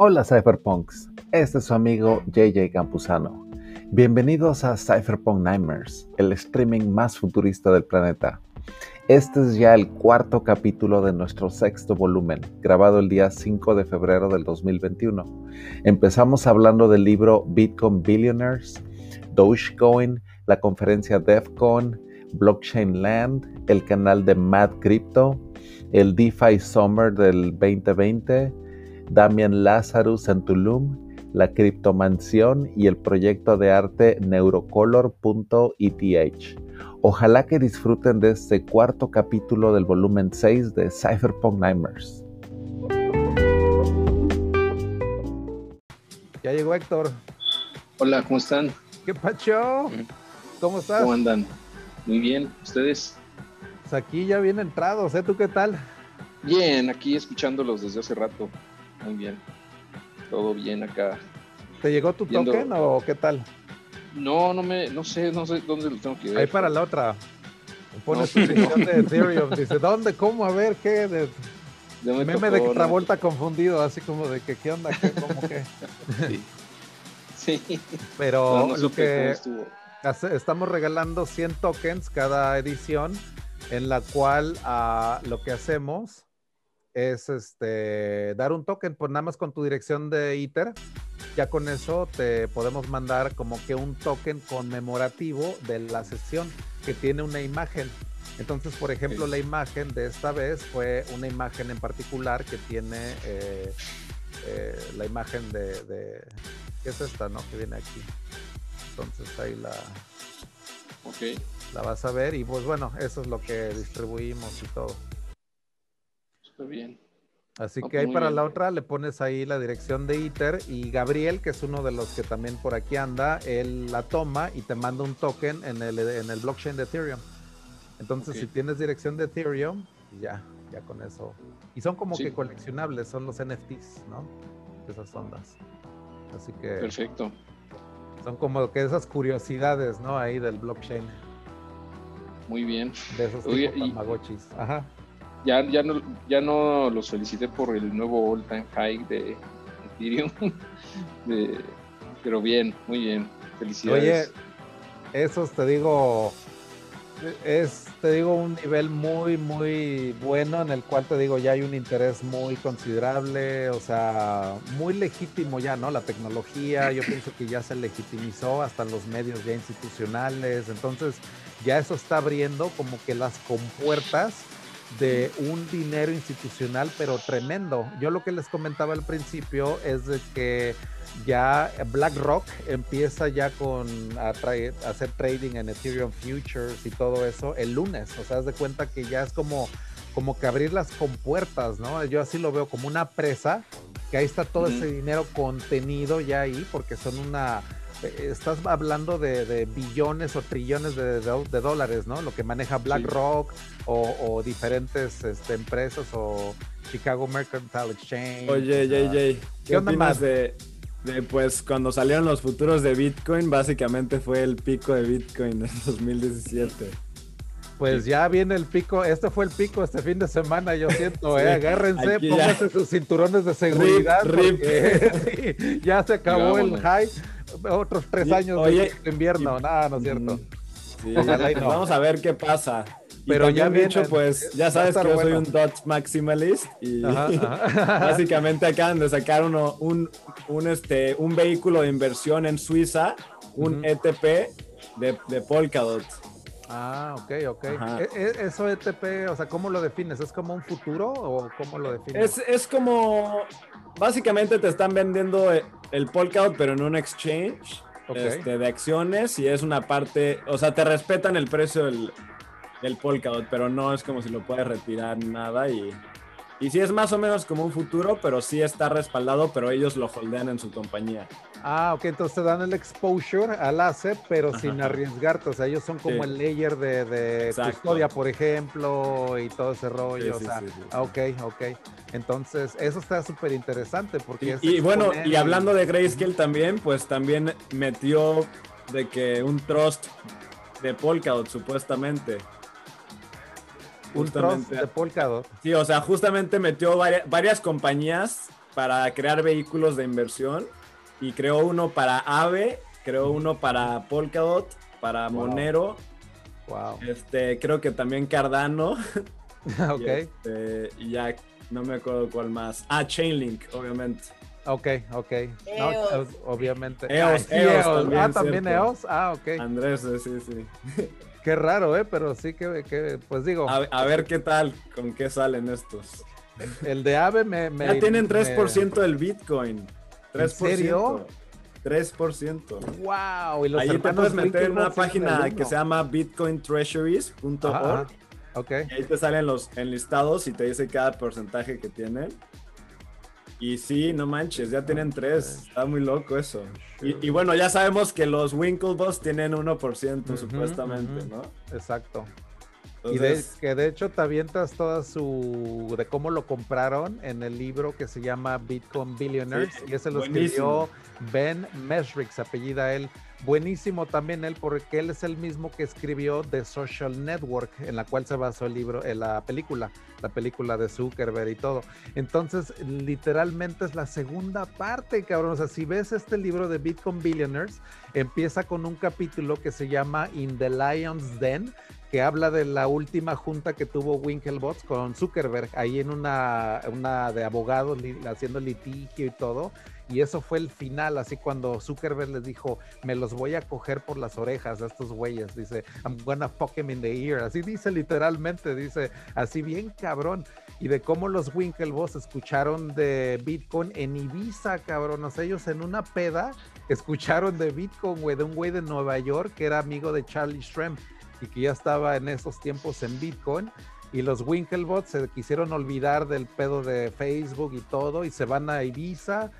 Hola Cypherpunks, este es su amigo JJ Campuzano. Bienvenidos a Cypherpunk Nightmares, el streaming más futurista del planeta. Este es ya el cuarto capítulo de nuestro sexto volumen, grabado el día 5 de febrero del 2021. Empezamos hablando del libro Bitcoin Billionaires, Dogecoin, la conferencia DEFCON, Blockchain Land, el canal de Mad Crypto, el DeFi Summer del 2020, Damian Lazarus en Tulum, la criptomansión y el proyecto de arte neurocolor.eth. Ojalá que disfruten de este cuarto capítulo del volumen 6 de Cypherpunk Nightmares. Ya llegó Héctor. Hola, ¿cómo están? ¿Qué pacho? ¿Cómo estás? ¿Cómo andan? Muy bien, ¿ustedes? Pues aquí ya bien entrados, ¿eh? ¿Tú qué tal? Bien, aquí escuchándolos desde hace rato. Muy bien. Todo bien acá. ¿Te llegó tu token o qué tal? No, no me, no sé, no sé dónde lo tengo que ver. Ahí para la otra. Pones tu dirección de Ethereum. Dice, ¿dónde? ¿Cómo? A ver, ¿qué? De... Me meme de Travolta confundido, así como de que, ¿qué onda? ¿Qué? ¿Cómo qué? Sí. sí. Pero lo que estamos regalando 100 tokens cada edición, en la cual uh, lo que hacemos es este, dar un token, pues nada más con tu dirección de ITER, ya con eso te podemos mandar como que un token conmemorativo de la sesión que tiene una imagen. Entonces, por ejemplo, la imagen de esta vez fue una imagen en particular que tiene eh, eh, la imagen de, de, ¿qué es esta, no? Que viene aquí. Entonces ahí la, okay. la vas a ver y pues bueno, eso es lo que distribuimos y todo bien. Así que ahí para la otra le pones ahí la dirección de ITER y Gabriel, que es uno de los que también por aquí anda, él la toma y te manda un token en el, en el blockchain de Ethereum. Entonces, si tienes dirección de Ethereum, ya, ya con eso. Y son como que coleccionables, son los NFTs, ¿no? Esas ondas. Así que. Perfecto. Son como que esas curiosidades, ¿no? Ahí del blockchain. Muy bien. De esos tipos tamagotchis. Ajá ya, ya, no, ya no los felicité por el nuevo all time high de Ethereum. pero bien, muy bien. Felicidades. Oye, esos te digo, es, te digo, un nivel muy, muy bueno en el cual te digo, ya hay un interés muy considerable, o sea, muy legítimo ya, ¿no? La tecnología, yo pienso que ya se legitimizó hasta los medios ya institucionales, entonces ya eso está abriendo como que las compuertas de un dinero institucional, pero tremendo. Yo lo que les comentaba al principio es de que ya BlackRock empieza ya con a, hacer trading en Ethereum Futures y todo eso el lunes. O sea, haz de cuenta que ya es como, como que abrir las compuertas, ¿no? Yo así lo veo como una presa, que ahí está todo ese dinero contenido ya ahí, porque son una estás hablando de, billones o trillones de, dólares, ¿no? Lo que maneja BlackRock o, diferentes este, empresas o Chicago Mercantile Exchange. Oye, JJ, ¿qué, onda más de, pues cuando salieron los futuros de Bitcoin, básicamente fue el pico de Bitcoin en 2017? Pues ya viene el pico, este fue el pico este fin de semana, yo siento, eh, agárrense, pónganse sus cinturones de seguridad, ya se acabó el high otros tres años de invierno, nada, no es cierto. Vamos a ver qué pasa. Pero ya dicho, pues ya sabes que yo soy un Dodge Maximalist y básicamente acaban de sacar uno, un, un, este, un vehículo de inversión en Suiza, un ETP de, de Polkadot. Ah, ok, ok. E, e, eso ETP, o sea, ¿cómo lo defines? ¿Es como un futuro o cómo lo defines? Es, es como, básicamente te están vendiendo el Polkadot, pero en un exchange este, de acciones y es una parte, o sea, te respetan el precio del, del Polkadot, pero no es como si lo puedes retirar nada y y sí es más o menos como un futuro, pero sí está respaldado, pero ellos lo holdean en su compañía. Ah, ok, entonces te dan el exposure al asset, pero sin arriesgarte. O sea, ellos son como el layer de, de custodia, por ejemplo, y todo ese rollo. o sea, ah, ok, ok. Entonces, eso está súper interesante porque... Y, y bueno, y hablando de Grayscale también, pues también metió de que un trust de Polkadot, supuestamente. Un trust de Polkadot. Sí, o sea, justamente metió varias, compañías para crear vehículos de inversión y creó uno para Ave, creó uno para Polkadot, para Monero. Wow. Este, creo que también Cardano. ok. Este, y, ya no me acuerdo cuál más. Ah, Chainlink, obviamente. Ok, ok. No, obviamente. EOS, ah, EOS, También, ah, también EOS. Ah, ok. Andrés, sí, sí. Qué raro, ¿eh? Pero sí que, que pues digo. A, ver qué tal, con qué salen estos. El de AVE me. me ya tienen 3% del Bitcoin. 3%. ¿En serio? 3%. ¡Wow! ¿Y Ahí te puedes meter en una página que se llama bitcointreasuries.org. Ok. Y ahí te salen los enlistados y te dice cada porcentaje que tienen. Y sí, no manches, ya tienen tres. Está muy loco eso. Y, bueno, ya sabemos que los Winklevoss tienen 1% supuestamente, ¿no? Exacto. Y de, que de hecho te avientas toda su. de cómo lo compraron en el libro que se llama Bitcoin Billionaires. y ese lo escribió Ben Mesrix, apellida él. Buenísimo también él, porque él es el mismo que escribió The Social Network, en la cual se basó el libro, en la película, la película de Zuckerberg y todo. Entonces, literalmente es la segunda parte, cabrón. O sea, si ves este libro de Bitcoin Billionaires, empieza con un capítulo que se llama In the Lion's Den, que habla de la última junta que tuvo Winklevoss con Zuckerberg, ahí en una, una de abogados haciendo litigio y todo. Y eso fue el final, así cuando Zuckerberg les dijo, me los voy a coger por las orejas a estos güeyes. Dice, I'm gonna fuck him in the ear. Así dice literalmente, dice, así bien cabrón. Y de cómo los Winklevoss escucharon de Bitcoin en Ibiza, cabrón. O sea, ellos en una peda escucharon de Bitcoin, güey, de un güey de Nueva York que era amigo de Charlie Shrem y que ya estaba en esos tiempos en Bitcoin. Y los Winklevoss se quisieron olvidar del pedo de Facebook y todo y se van a Ibiza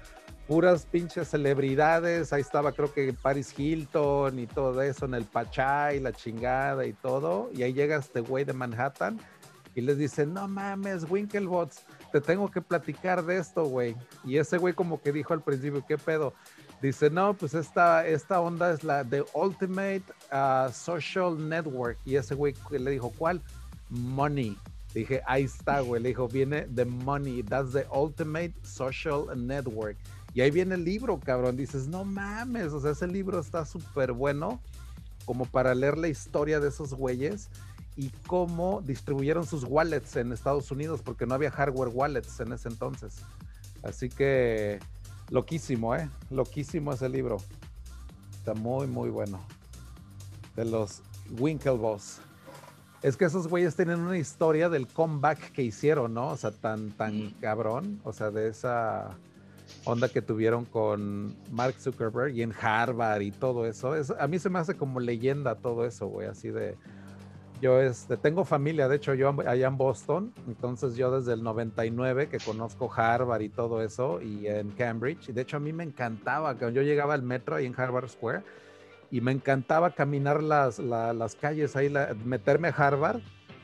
puras pinches celebridades, ahí estaba creo que Paris Hilton y todo eso en el Pachá y la chingada y todo, y ahí llega este güey de Manhattan y les dice, no mames, Winklevoss, te tengo que platicar de esto, güey. Y ese güey como que dijo al principio, ¿qué pedo? Dice, no, pues esta, esta onda es la de Ultimate uh, Social Network. Y ese güey le dijo, ¿cuál? Money. Dije, ahí está, güey. Le dijo, viene the money. That's the Ultimate Social Network. Y ahí viene el libro, cabrón. Dices, no mames, o sea, ese libro está súper bueno como para leer la historia de esos güeyes y cómo distribuyeron sus wallets en Estados Unidos, porque no había hardware wallets en ese entonces. Así que, loquísimo, ¿eh? Loquísimo ese libro. Está muy, muy bueno. De los Winklevoss. Es que esos güeyes tienen una historia del comeback que hicieron, ¿no? O sea, tan, tan cabrón. O sea, de esa onda que tuvieron con Mark Zuckerberg y en Harvard y todo eso. a mí se me hace como leyenda todo eso, güey, así de... Yo este, tengo familia, de hecho yo allá en Boston, entonces yo desde el 99 que conozco Harvard y todo eso y en Cambridge, y de hecho a mí me encantaba, cuando yo llegaba al metro ahí en Harvard Square y me encantaba caminar las, las calles ahí, meterme a Harvard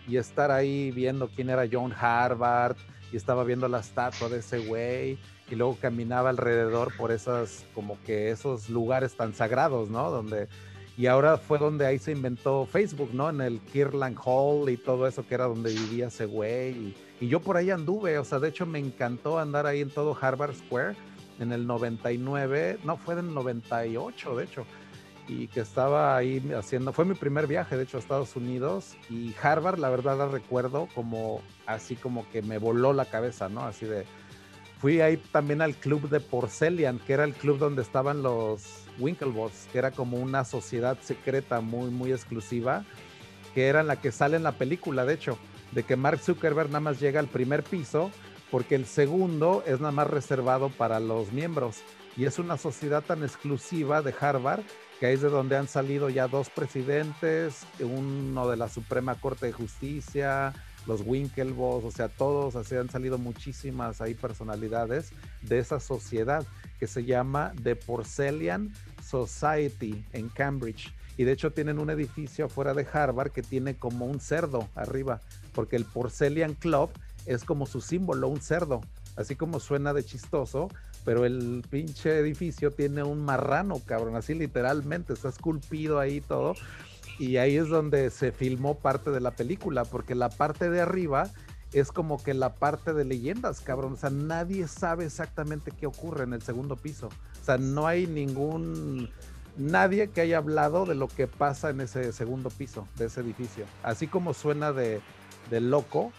y estar ahí viendo quién era John Harvard y estaba viendo la estatua de ese güey y luego caminaba alrededor por esas, como que esos lugares tan sagrados, ¿no? Donde, y ahora fue donde ahí se inventó Facebook, ¿no? En el Kirtland Hall y todo eso que era donde vivía ese güey. Y, y, yo por ahí anduve, o sea, de hecho me encantó andar ahí en todo Harvard Square en el 99, no, fue en el 98, de hecho. Y que estaba ahí haciendo, fue mi primer viaje, de hecho, a Estados Unidos. Y Harvard, la verdad, la recuerdo como así como que me voló la cabeza, ¿no? Así de, fui ahí también al club de Porcelian, que era el club donde estaban los Winklevoss, que era como una sociedad secreta muy, muy exclusiva, que era la que sale en la película, de hecho, de que Mark Zuckerberg nada más llega al primer piso, porque el segundo es nada más reservado para los miembros. Y es una sociedad tan exclusiva de Harvard que es de donde han salido ya dos presidentes, uno de la Suprema Corte de Justicia, los Winklevoss, o sea, todos, así han salido muchísimas ahí personalidades de esa sociedad que se llama The Porcelain Society en Cambridge. Y de hecho tienen un edificio afuera de Harvard que tiene como un cerdo arriba, porque el Porcelain Club es como su símbolo, un cerdo, así como suena de chistoso, pero el pinche edificio tiene un marrano, cabrón, así literalmente, está esculpido ahí todo y ahí es donde se filmó parte de la película, porque la parte de arriba es como que la parte de leyendas, cabrón. O sea, nadie sabe exactamente qué ocurre en el segundo piso. O sea, no hay ningún nadie que haya hablado de lo que pasa en ese segundo piso de ese edificio. Así como suena de, loco,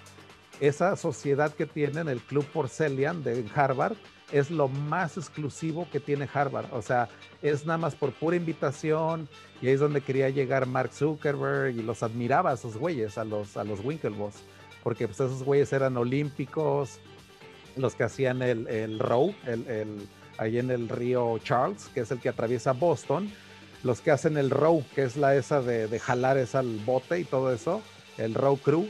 esa sociedad que tienen, el Club Porcelian de Harvard, es lo más exclusivo que tiene Harvard. O sea, es nada más por pura invitación y ahí es donde quería llegar Mark Zuckerberg y los admiraba a esos güeyes, a los, a los Winklevoss, porque pues esos güeyes eran olímpicos, los que hacían el, el row, el, el, ahí en el río Charles, que es el que atraviesa Boston, los que hacen el row, que es la esa de, de jalar esa al bote y todo eso, el row crew,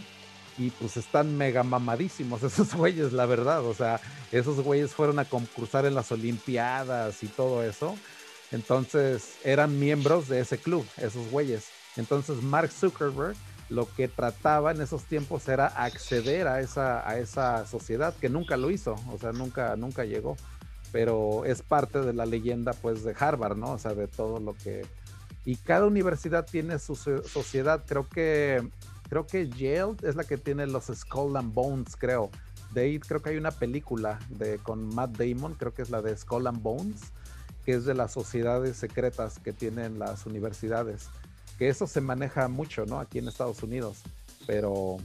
y pues están mega mamadísimos esos güeyes, la verdad. O sea, esos güeyes fueron a concursar en las Olimpiadas y todo eso. Entonces eran miembros de ese club, esos güeyes. Entonces Mark Zuckerberg lo que trataba en esos tiempos era acceder a esa, a esa sociedad, que nunca lo hizo, o sea, nunca, nunca llegó. Pero es parte de la leyenda pues de Harvard, ¿no? O sea, de todo lo que... Y cada universidad tiene su sociedad. Creo que Creo que Yale es la que tiene los Skull and Bones, creo. De creo que hay una película de, con Matt Damon, creo que es la de Skull and Bones, que es de las sociedades secretas que tienen las universidades. Que eso se maneja mucho, ¿no? Aquí en Estados Unidos. Pero,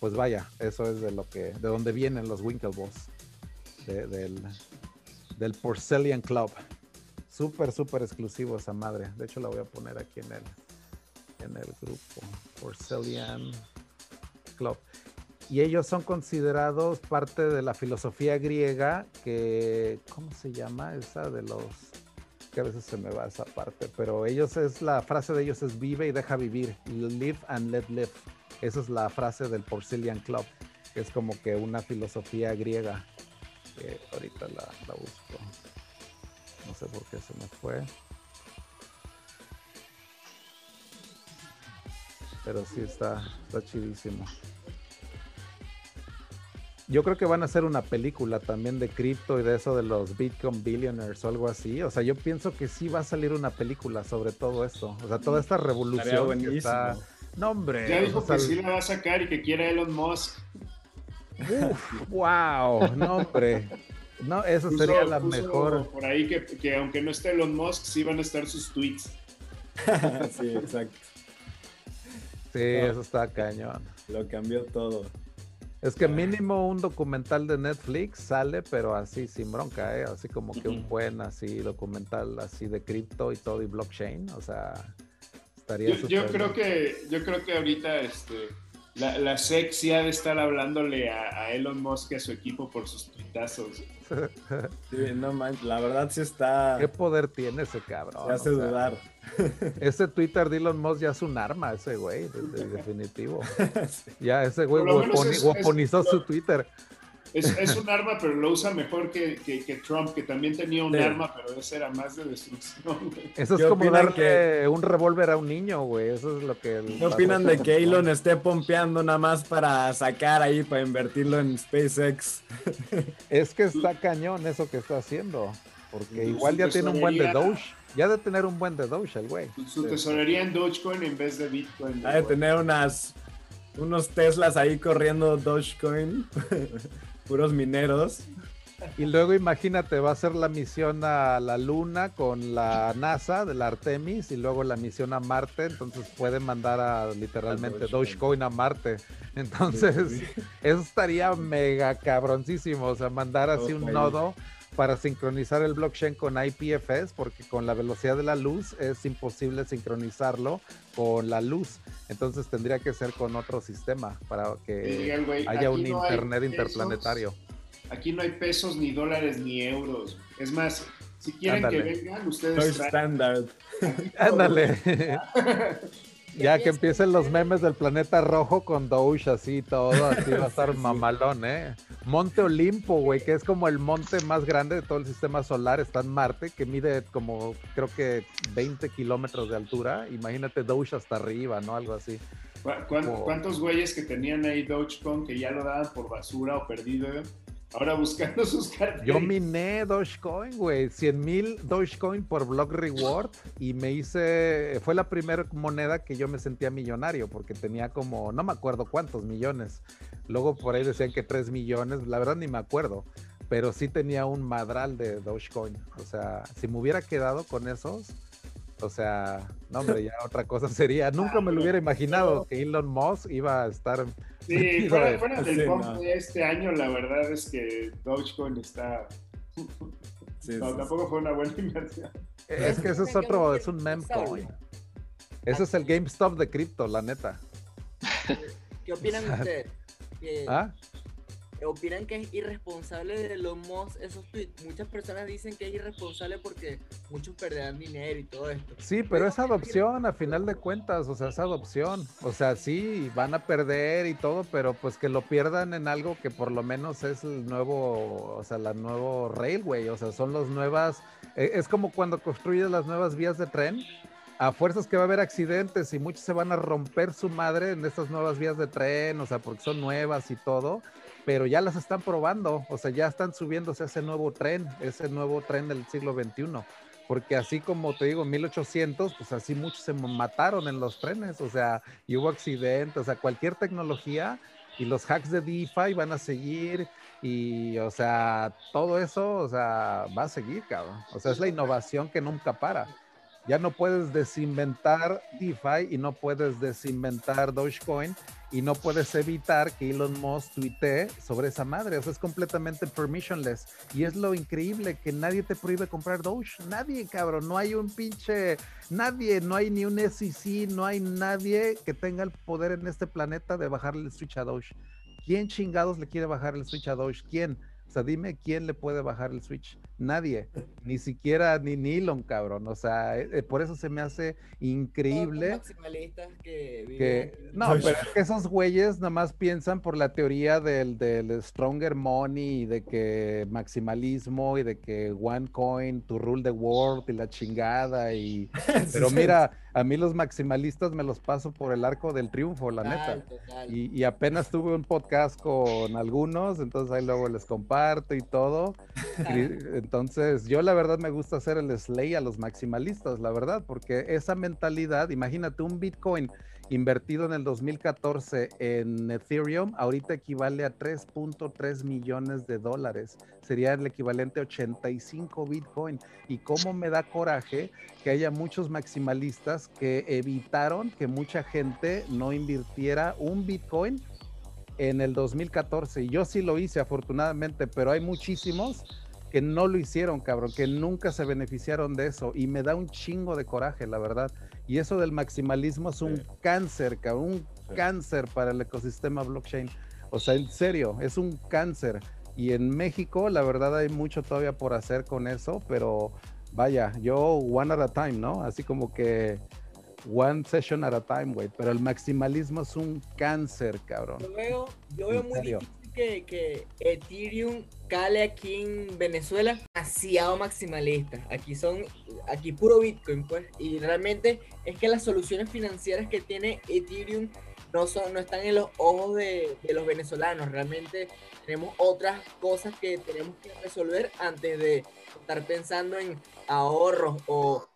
pues vaya, eso es de lo que, de donde vienen los Winklevoss, del, del Club. Súper, súper exclusivo esa madre. De hecho, la voy a poner aquí en el, en el grupo Porcelian Club. Y ellos son considerados parte de la filosofía griega que, ¿cómo se llama? Esa de los, que a veces se me va esa parte, pero ellos es, la frase de ellos es vive y deja vivir, live and let live. Esa es la frase del Porcelian Club, es como que una filosofía griega. Ahorita la busco. No sé por qué se me fue. Pero sí está, está chidísimo. Yo creo que van a hacer una película también de cripto y de eso de los Bitcoin Billionaires o algo así. O sea, yo pienso que sí va a salir una película sobre todo esto. O sea, toda esta revolución que está. No, hombre. Ya dijo que sí la va a sacar y que quiere Elon Musk. wow, no, hombre. No, eso sería la mejor. Por ahí que, que aunque no esté Elon Musk, sí van a estar sus tweets. sí, exacto. Sí, eso está cañón. Lo cambió todo. Es que mínimo un documental de Netflix sale, pero así sin bronca, ¿eh? Así como que un buen así documental así de cripto y todo y blockchain, o sea, estaría Yo, yo creo que yo creo que ahorita este la, la SEC ha de estar hablándole a, Elon Musk y a su equipo por sus tuitazos. Sí, no manches, la verdad sí está. ¿Qué poder tiene ese cabrón? Se hace dudar. Ese Twitter de Elon Musk ya es un arma, ese güey, de, definitivo. Ya ese güey guaponizó su Twitter. Es, un arma, pero lo usa mejor que, Trump, que también tenía un arma, pero ese era más de destrucción. Eso es como darle un revólver a un niño, güey. Eso es lo que. ¿Qué opinan de que Elon esté pompeando nada más para sacar ahí, para invertirlo en SpaceX? Es que está cañón eso que está haciendo. Porque igual ya tiene un buen de Doge. Ya de tener un buen de Doge el güey. Su tesorería en Dogecoin en vez de Bitcoin. Ha de tener unas unos Teslas ahí corriendo Dogecoin. puros mineros. Y luego imagínate, va a ser la misión a la Luna con la NASA de la Artemis y luego la misión a Marte, entonces puede mandar a literalmente Dogecoin a Marte. Entonces, eso estaría mega cabroncísimo, o sea, mandar así un nodo para sincronizar el blockchain con IPFS, porque con la velocidad de la luz es imposible sincronizarlo con la luz. Entonces tendría que ser con otro sistema para que haya un internet interplanetario. Aquí no hay pesos, ni dólares, ni euros. Es más, si quieren que vengan, ustedes. Soy estándar. Ándale. Ya que empiecen los memes del planeta rojo con Doge así todo, así va a estar mamalón, ¿eh? Monte Olimpo, güey, que es como el monte más grande de todo el sistema solar, está en Marte, que mide como, creo que 20 kilómetros de altura. Imagínate Doge hasta arriba, ¿no? Algo así. ¿Cuántos güeyes que tenían ahí Dogecoin que ya lo daban por basura o perdido? Ahora buscando sus carteras. Yo miné Dogecoin, güey, 100 mil Dogecoin por Block Reward y me hice, fue la primera moneda que yo me sentía millonario porque tenía como, no me acuerdo cuántos millones. Luego por ahí decían que 3 millones, la verdad ni me acuerdo, pero sí tenía un madral de Dogecoin. O sea, si me hubiera quedado con esos, o sea, no, hombre, ya otra cosa sería. Nunca me lo hubiera imaginado que Elon Musk iba a estar. Sí, fuera, fuera del de este año, la verdad es que Dogecoin está. no, tampoco fue una buena inversión. Es que eso es otro, es un meme coin. Ese es el GameStop de cripto, la neta. ¿Qué opinan ustedes? ¿Ah? Opinan que es irresponsable de los Musk esos tweets. Muchas personas dicen que es irresponsable porque muchos perderán dinero y todo esto. Sí, pero es adopción a final de cuentas, o sea, es adopción. O sea, sí, van a perder y todo, pero pues que lo pierdan en algo que por lo menos es el nuevo, o sea, la nuevo railway, o sea, son las nuevas, e, es como cuando construyes las nuevas vías de tren a fuerzas que va a haber accidentes y muchos se van a romper su madre en estas nuevas vías de tren, o sea, porque son nuevas y todo, pero ya las están probando, o sea, ya están subiéndose ese nuevo tren, ese nuevo tren del siglo XXI. Porque así como te digo, 1800, pues así muchos se mataron en los trenes, o sea, y hubo accidentes, o sea, cualquier tecnología y los hacks de DeFi van a seguir y, o sea, todo eso, o sea, va a seguir, cabrón. O sea, es la innovación que nunca para. Ya no puedes desinventar DeFi y no puedes desinventar Dogecoin y no puedes evitar que Elon Musk tuitee sobre esa madre. O sea, es completamente permissionless. Y es lo increíble que nadie te prohíbe comprar Doge. Nadie, cabrón. No hay un pinche. Nadie. No hay ni un SEC. No hay nadie que tenga el poder en este planeta de bajarle el switch a Doge. ¿Quién chingados le quiere bajar el switch a Doge? ¿Quién? O sea, dime quién le puede bajar el Switch. Nadie, ni siquiera ni Nilon, cabrón. O sea, eh, eh, por eso se me hace increíble. maximalistas que, que no, pero es que esos güeyes nada más piensan por la teoría del, del stronger money y de que maximalismo y de que one coin to rule the world y la chingada y. Pero mira, a mí los maximalistas me los paso por el arco del triunfo, la neta. Y, y apenas tuve un podcast con algunos, entonces ahí luego les comparto y todo. Entonces, yo la verdad me gusta hacer el slay a los maximalistas, la verdad, porque esa mentalidad, imagínate un Bitcoin invertido en el 2014 en Ethereum, ahorita equivale a 3.3 millones de dólares. Sería el equivalente a 85 Bitcoin. Y cómo me da coraje que haya muchos maximalistas que evitaron que mucha gente no invirtiera un Bitcoin en el 2014. Y yo sí lo hice, afortunadamente, pero hay muchísimos que no lo hicieron, cabrón, que nunca se beneficiaron de eso. Y me da un chingo de coraje, la verdad. Y eso del maximalismo es un cáncer, cabrón, un cáncer para el ecosistema blockchain. O sea, en serio, es un cáncer. Y en México, la verdad, hay mucho todavía por hacer con eso, pero vaya, yo one at a time, ¿no? Así como que one session at a time, güey. Pero el maximalismo es un cáncer, cabrón. Yo veo, yo veo muy difícil que, Ethereum cale aquí en Venezuela demasiado maximalista. Aquí son, aquí puro Bitcoin, pues. Y realmente es que las soluciones financieras que tiene Ethereum no, son, no están en los ojos de, de los venezolanos. Realmente tenemos otras cosas que tenemos que resolver antes de estar pensando en ahorros o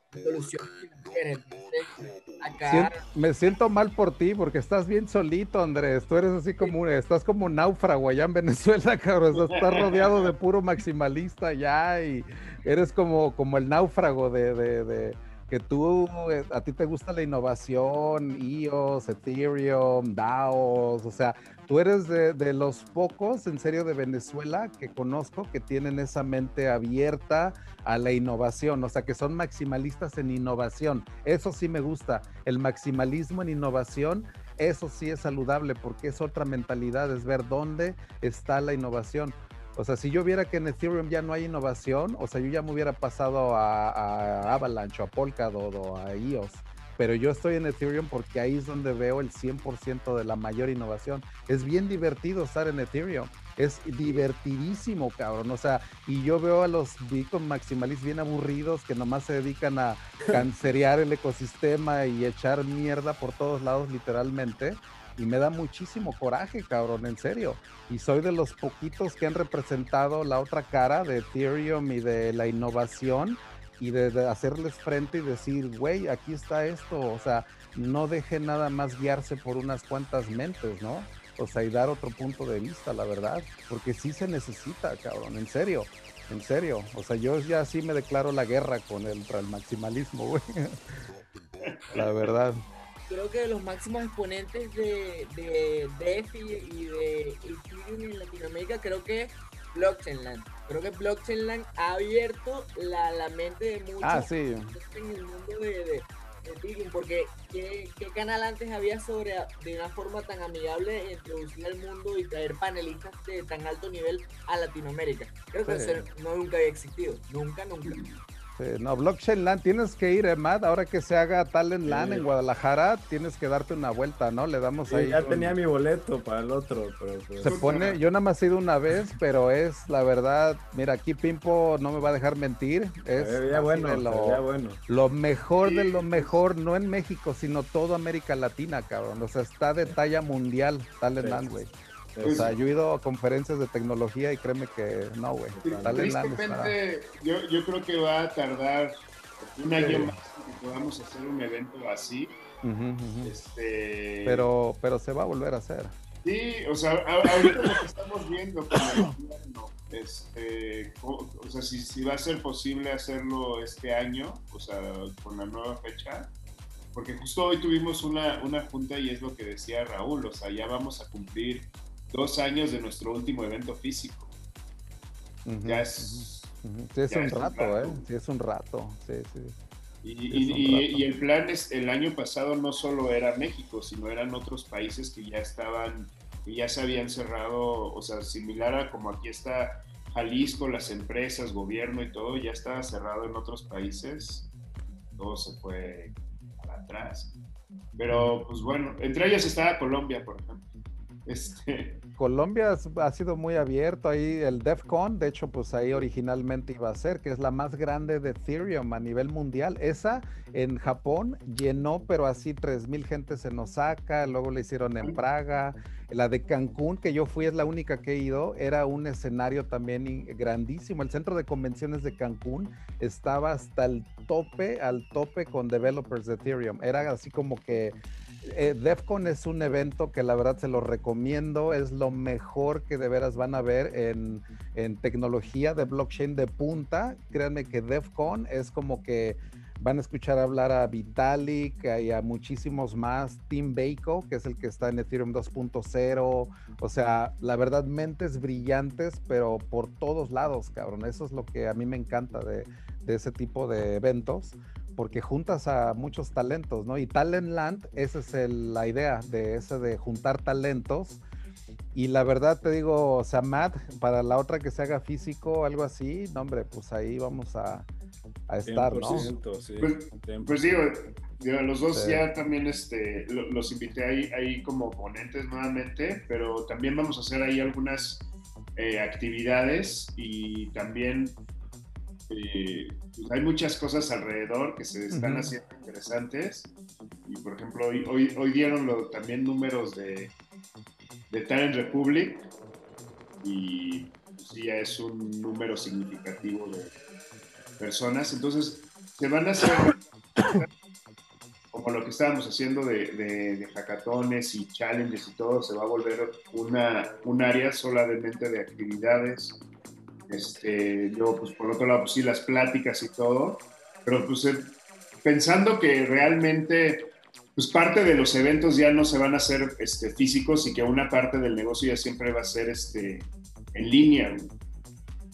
me siento mal por ti porque estás bien solito, Andrés. Tú eres así como, estás como náufrago allá en Venezuela, cabrón. Estás rodeado de puro maximalista ya y eres como, como el náufrago de que tú, eh, a ti te gusta la innovación, IOS, Ethereum, DAOs, o sea, tú eres de, los pocos, en serio, de Venezuela que conozco que tienen esa mente abierta a la innovación, o sea, que son maximalistas en innovación. Eso sí me gusta, el maximalismo en innovación. Eso sí es saludable porque es otra mentalidad, es ver dónde está la innovación. O sea, si yo viera que en Ethereum ya no hay innovación, o sea, yo ya me hubiera pasado a, Avalanche, a Polkadot o a EOS. Pero yo estoy en Ethereum porque ahí es donde veo el 100% de la mayor innovación. Es bien divertido estar en Ethereum. Es divertidísimo, cabrón. O sea, y yo veo a los Bitcoin maximalistas bien aburridos que nomás se dedican a cancerear el ecosistema y echar mierda por todos lados, literalmente y me da muchísimo coraje, cabrón, en serio. Y soy de los poquitos que han representado la otra cara de Ethereum y de la innovación y de, hacerles frente y decir, güey, aquí está esto, o sea, no deje nada más guiarse por unas cuantas mentes, ¿no? O sea, y dar otro punto de vista, la verdad, porque sí se necesita, cabrón, en serio, en serio. O sea, yo ya sí me declaro la guerra con el, el maximalismo, güey. la verdad creo que los máximos exponentes de, de DeFi y de Ethereum en Latinoamérica creo que es Blockchainland. Creo que Blockchainland ha abierto la, la mente de muchos ah, sí. en el mundo de, de, Ethereum, porque ¿qué, ¿qué, canal antes había sobre de una forma tan amigable introducir al mundo y traer panelistas de tan alto nivel a Latinoamérica? Creo que eso no nunca había existido, nunca, nunca no, Blockchain Land, tienes que ir, Emad, eh, ahora que se haga Talent Land en Guadalajara, tienes que darte una vuelta, ¿no? Le damos ahí. Ya tenía mi boleto para el otro, pero pues Se pone, yo nada más he ido una vez, pero es la verdad, mira, aquí Pimpo no me va a dejar mentir, es bueno, lo, bueno. lo mejor de lo mejor, no en México, sino toda América Latina, cabrón, o sea, está de talla mundial Talent Land, güey. O sea, yo he ido a conferencias de tecnología y créeme que no, güey. Tristemente, yo, yo creo que va a tardar un año más que podamos hacer un evento así. Este... Pero, pero se va a volver a hacer. Sí, o sea, ahorita lo que estamos viendo con el gobierno, este, o, sea, si, si, va a ser posible hacerlo este año, o sea, con la nueva fecha, porque justo hoy tuvimos una, una junta y es lo que decía Raúl, o sea, ya vamos a cumplir dos años de nuestro último evento físico. Ya es. Sí, es un rato, ¿eh? Sí, es un rato. Sí, sí. Y, el plan es, el año pasado no solo era México, sino eran otros países que ya estaban, que ya se habían cerrado, o sea, similar a como aquí está Jalisco, las empresas, gobierno y todo, ya estaba cerrado en otros países. Todo se fue para atrás. Pero, pues bueno, entre ellas estaba Colombia, por ejemplo. Este... Colombia ha sido muy abierto ahí, el DEFCON, de hecho, pues ahí originalmente iba a ser, que es la más grande de Ethereum a nivel mundial. Esa en Japón llenó, pero así 3.000 gentes en Osaka, luego le hicieron en Praga. La de Cancún, que yo fui, es la única que he ido, era un escenario también grandísimo. El centro de convenciones de Cancún estaba hasta el tope, al tope con developers de Ethereum. Era así como que eh, DEFCON es un evento que la verdad se lo recomiendo, es lo mejor que de veras van a ver en, tecnología de blockchain de punta. Créanme que DEFCON es como que van a escuchar hablar a Vitalik y a muchísimos más, Tim Bako, que es el que está en Ethereum 2.0, o sea, la verdad, mentes brillantes, pero por todos lados, cabrón, eso es lo que a mí me encanta de, de ese tipo de eventos porque juntas a muchos talentos, ¿no? Y Talent Land, esa es la idea de ese de juntar talentos. Y la verdad te digo, o sea, Matt, para la otra que se haga físico, algo así, no, hombre, pues ahí vamos a, estar, ¿no? Sí, pues, pues digo, los dos ya también este, los invité ahí, ahí como ponentes nuevamente, pero también vamos a hacer ahí algunas eh, actividades y también eh, pues hay muchas cosas alrededor que se están haciendo interesantes. Y por ejemplo, hoy, hoy, dieron también números de, de Talent Republic y pues, ya es un número significativo de personas. Entonces, se van a hacer como lo que estábamos haciendo de, de, hackatones y challenges y todo, se va a volver una, un área solamente de actividades este, yo, pues por otro lado, pues sí, las pláticas y todo, pero pues eh, pensando que realmente, pues parte de los eventos ya no se van a hacer este, físicos y que una parte del negocio ya siempre va a ser este, en línea.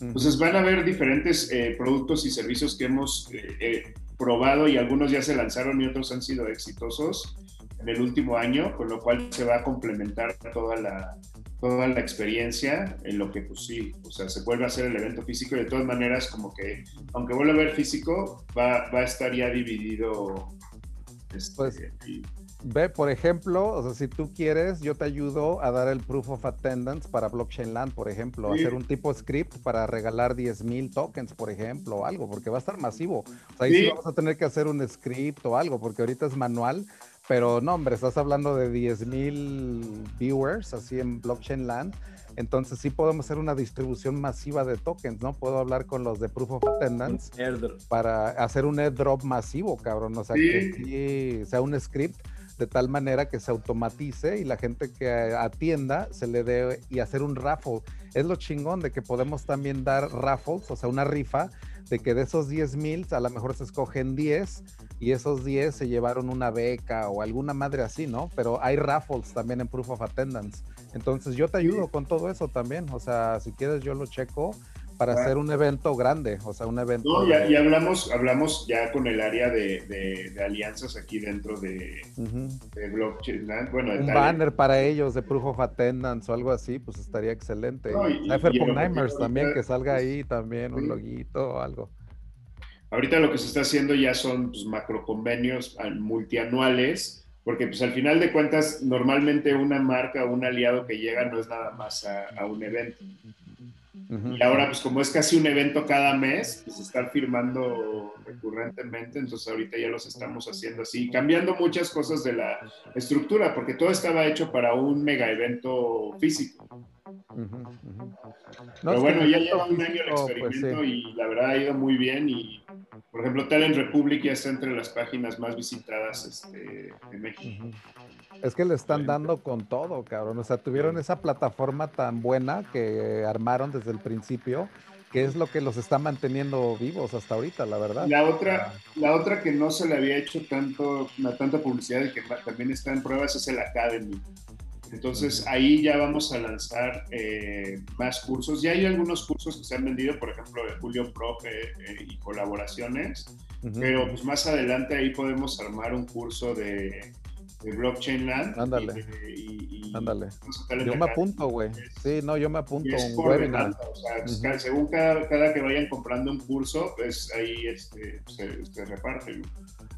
Entonces van a haber diferentes eh, productos y servicios que hemos eh, probado y algunos ya se lanzaron y otros han sido exitosos en el último año, con lo cual se va a complementar toda la, toda la experiencia en lo que pues sí, o sea, se vuelve a hacer el evento físico y de todas maneras como que, aunque vuelva a ver físico, va, va a estar ya dividido. Este, pues, ve, por ejemplo, o sea, si tú quieres, yo te ayudo a dar el proof of attendance para Blockchain Land, por ejemplo, hacer un tipo script para regalar 10 mil tokens, por ejemplo, o algo, porque va a estar masivo. O sea, ahí sí. vamos a tener que hacer un script o algo, porque ahorita es manual pero no, hombre, estás hablando de 10.000 viewers así en Blockchain Land. Entonces sí podemos hacer una distribución masiva de tokens, ¿no? Puedo hablar con los de Proof of Attendance para hacer un airdrop masivo, cabrón. O sea, que sí sea un script de tal manera que se automatice y la gente que atienda se le dé y hacer un raffle. Es lo chingón de que podemos también dar raffles, o sea, una rifa de que de esos 10 mil a lo mejor se escogen 10 y esos 10 se llevaron una beca o alguna madre así, ¿no? Pero hay raffles también en Proof of Attendance. Entonces yo te ayudo con todo eso también. O sea, si quieres yo lo checo para hacer un evento grande, o sea, un evento. No, ya, hablamos, hablamos ya con el área de, alianzas aquí dentro de, blockchain. Bueno, un banner para ellos de Proof of Attendance o algo así, pues estaría excelente. No, y, también, que salga ahí también un loguito o algo. Ahorita lo que se está haciendo ya son pues, macro convenios multianuales, porque pues al final de cuentas normalmente una marca o un aliado que llega no es nada más a, a un evento. Y ahora, pues como es casi un evento cada mes, pues estar firmando recurrentemente, entonces ahorita ya los estamos haciendo así, cambiando muchas cosas de la estructura, porque todo estaba hecho para un mega evento físico. Pero bueno, ya lleva un año el pues, experimento y la verdad ha ido muy bien y, por ejemplo, Talent Republic ya está entre las páginas más visitadas este, de México. Es que le están dando con todo, cabrón. O sea, tuvieron esa plataforma tan buena que armaron desde el principio, que es lo que los está manteniendo vivos hasta ahorita, la verdad. La otra, la otra que no se le había hecho tanto, tanta publicidad y que también está en pruebas es el Academy. Entonces ahí ya vamos a lanzar eh, más cursos. Ya hay algunos cursos que se han vendido, por ejemplo, de Julio Profe eh, y colaboraciones, pero pues más adelante ahí podemos armar un curso de de Blockchain Land. Ándale. Ándale. Yo me apunto, güey. Sí, no, yo me apunto un webinar. o sea, según cada, cada, que vayan comprando un curso, pues ahí este, se, se reparte.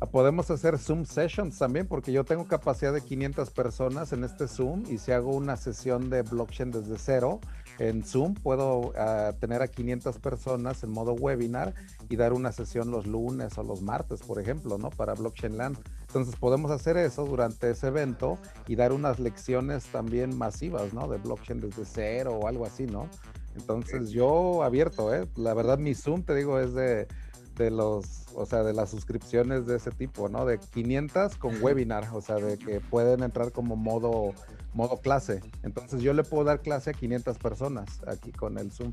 Ah, podemos hacer Zoom sessions también, porque yo tengo capacidad de 500 personas en este Zoom y si hago una sesión de blockchain desde cero, en Zoom puedo ah, tener a 500 personas en modo webinar y dar una sesión los lunes o los martes, por ejemplo, ¿no? Para Blockchain Land. Entonces podemos hacer eso durante ese evento y dar unas lecciones también masivas, ¿no? De blockchain desde cero o algo así, ¿no? Entonces yo abierto, ¿eh? La verdad mi Zoom, te digo, es de, de los, o sea, de las suscripciones de ese tipo, ¿no? De 500 con webinar, o sea, de que pueden entrar como modo, modo clase. Entonces yo le puedo dar clase a 500 personas aquí con el Zoom.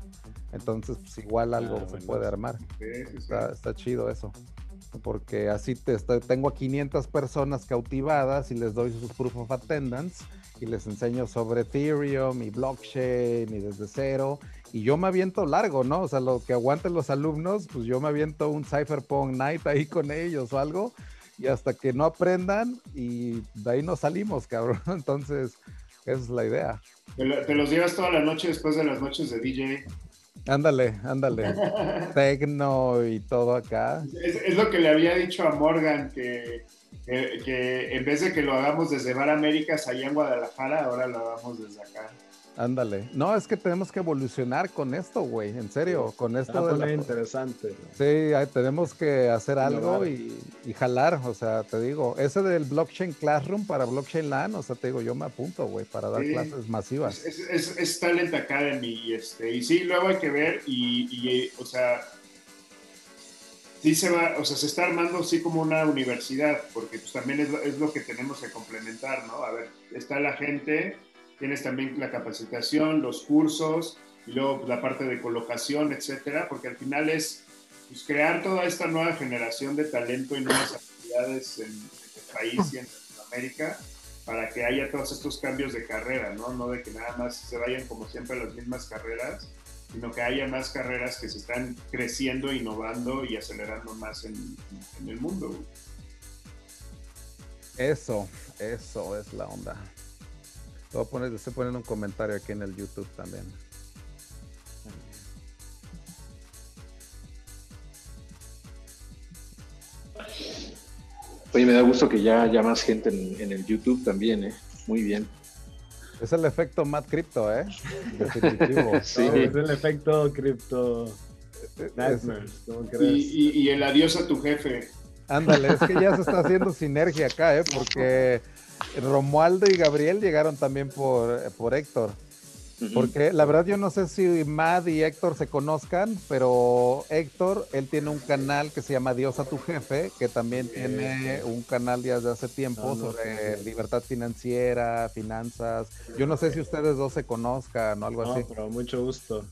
Entonces, pues igual algo ah, se puede armar. Está, está chido eso porque así te tengo a 500 personas cautivadas y les doy sus proof of attendance y les enseño sobre Ethereum y blockchain y desde cero. Y yo me aviento largo, ¿no? O sea, lo que aguanten los alumnos, pues yo me aviento un Cypherpunk Night ahí con ellos o algo. Y hasta que no aprendan y de ahí nos salimos, cabrón. Entonces, esa es la idea. Te, los llevas toda la noche después de las noches de DJ. Ándale, ándale. Tecno y todo acá. Es, lo que le había dicho a Morgan, que, que, en vez de que lo hagamos desde Bar Américas allá en Guadalajara, ahora lo hagamos desde acá. Ándale. No, es que tenemos que evolucionar con esto, güey. En serio, con esto. Interesante. Sí, tenemos que hacer algo y, jalar. O sea, te digo, ese del blockchain classroom para blockchain LAN, o sea, te digo, yo me apunto, güey, para dar clases masivas. Es, es, Talent Academy y este, y sí, luego hay que ver y, o sea, sí se va, o sea, se está armando así como una universidad, porque pues también es, es lo que tenemos que complementar, ¿no? A ver, está la gente tienes también la capacitación, los cursos y luego pues, la parte de colocación, etcétera, porque al final es pues, crear toda esta nueva generación de talento y nuevas actividades en, el país y en Latinoamérica para que haya todos estos cambios de carrera, ¿no? No de que nada más se vayan como siempre las mismas carreras, sino que haya más carreras que se están creciendo, innovando y acelerando más en, en el mundo. Eso, eso es la onda. Lo voy a poner, estoy poniendo un comentario aquí en el YouTube también. Oye, me da gusto que ya haya más gente en, el YouTube también, ¿eh? Muy bien. Es el efecto Matt Crypto, ¿eh? Definitivo. sí. es el efecto Crypto. Y, y, el adiós a tu jefe. Ándale, es que ya se está haciendo sinergia acá, ¿eh? Porque Romualdo y Gabriel llegaron también por, por Héctor. Porque la verdad yo no sé si Mad y Héctor se conozcan, pero Héctor, él tiene un canal que se llama Dios a tu jefe, que también tiene un canal ya desde hace tiempo sobre libertad financiera, finanzas. Yo no sé si ustedes dos se conozcan o algo así. pero mucho gusto.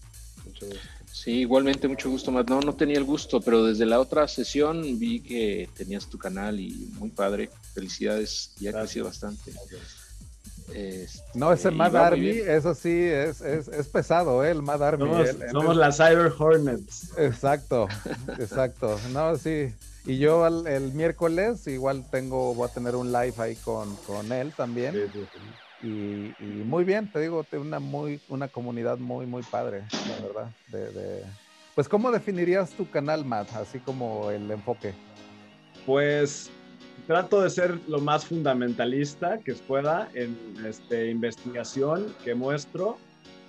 Mucho gusto. Sí, igualmente mucho gusto, Matt. No, no tenía el gusto, pero desde la otra sesión vi que tenías tu canal y muy padre. Felicidades, ya ha crecido bastante. Este, no, ese Mad Army, eso sí, es, es, pesado, ¿eh? el Mad Army. Somos, las Cyber Hornets. Exacto, exacto. No, sí. Y yo el, miércoles igual tengo, voy a tener un live ahí con, con él también. Y, muy bien, te digo, una muy, una comunidad muy, muy padre, la verdad. De, Pues, ¿cómo definirías tu canal, Matt? Así como el enfoque. Pues trato de ser lo más fundamentalista que pueda en este, investigación que muestro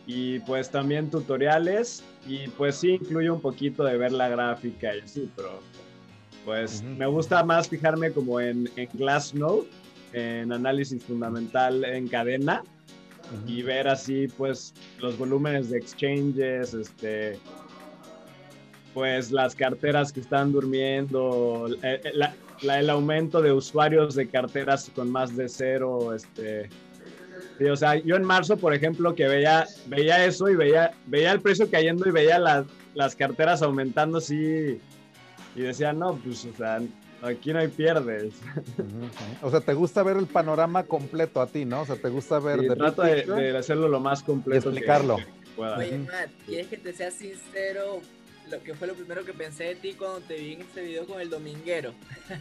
y pues también tutoriales y pues sí incluye un poquito de ver la gráfica y así, pero pues me gusta más fijarme como en, en Glassnode, en análisis fundamental en cadena y ver así pues los volúmenes de exchanges, este, pues las carteras que están durmiendo, eh, eh, la, el aumento de usuarios de carteras con más de cero, este, o sea, yo en marzo, por ejemplo, que veía, veía eso y veía, veía el precio cayendo y veía las carteras aumentando así y decía, no, pues, o sea, aquí no hay pierdes. O sea, te gusta ver el panorama completo a ti, ¿no? O sea, te gusta ver... Sí, trato de, hacerlo lo más completo. explicarlo. Oye, Matt, ¿quieres que te sea sincero? lo que fue lo primero que pensé de ti cuando te vi en este video con el dominguero.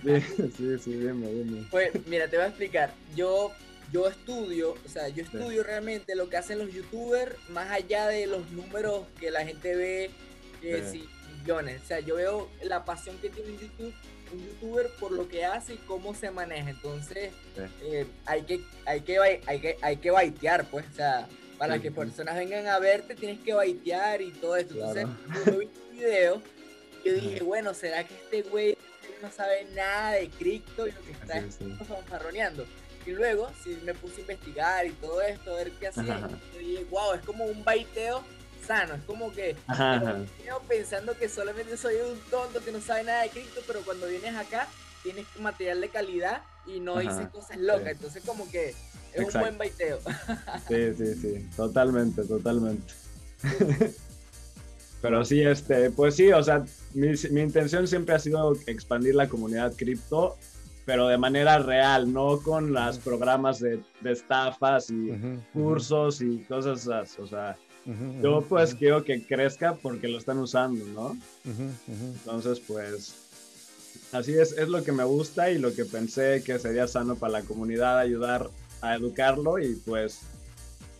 Sí, sí, sí, dime, dime. Pues, mira, te voy a explicar. Yo, yo estudio, o sea, yo estudio realmente lo que hacen los youtubers, más allá de los números que la gente ve, que sí. millones. O sea, yo veo la pasión que tiene YouTube, un youtuber por lo que hace y cómo se maneja. Entonces, eh, hay, que, hay, que, hay, que, hay que baitear, pues, o sea para que personas vengan a verte tienes que baitear y todo esto. Entonces, yo vi video, yo dije, bueno, ¿será que este güey no sabe nada de cripto y lo que está fanfarroneando? Y luego, si me puse a investigar y todo esto, a ver qué hacía, yo dije, wow, es como un baiteo sano, es como que yo pensando que solamente soy un tonto que no sabe nada de cripto, pero cuando vienes acá tienes material de calidad y no dices cosas locas, entonces como que es un buen baiteo. sí, sí, sí, totalmente, totalmente. Pero sí, este, pues sí, o sea, mi, mi, intención siempre ha sido expandir la comunidad cripto, pero de manera real, no con los programas de, de, estafas y cursos y cosas así. O sea, yo pues quiero que crezca porque lo están usando, ¿no? Entonces, pues, así es, es lo que me gusta y lo que pensé que sería sano para la comunidad ayudar a educarlo y pues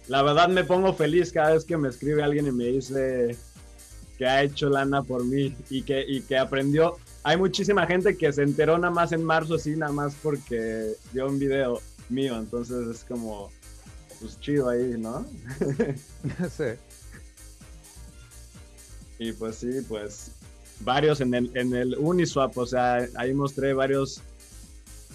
la verdad me pongo feliz cada vez que me escribe alguien y me dice que ha hecho lana por mí y que, y que aprendió. Hay muchísima gente que se enteró nada más en marzo, sí, nada más porque vio un video mío, entonces es como, pues chido ahí, ¿no? sí. Y pues sí, pues varios en el, en el Uniswap, o sea, ahí mostré varios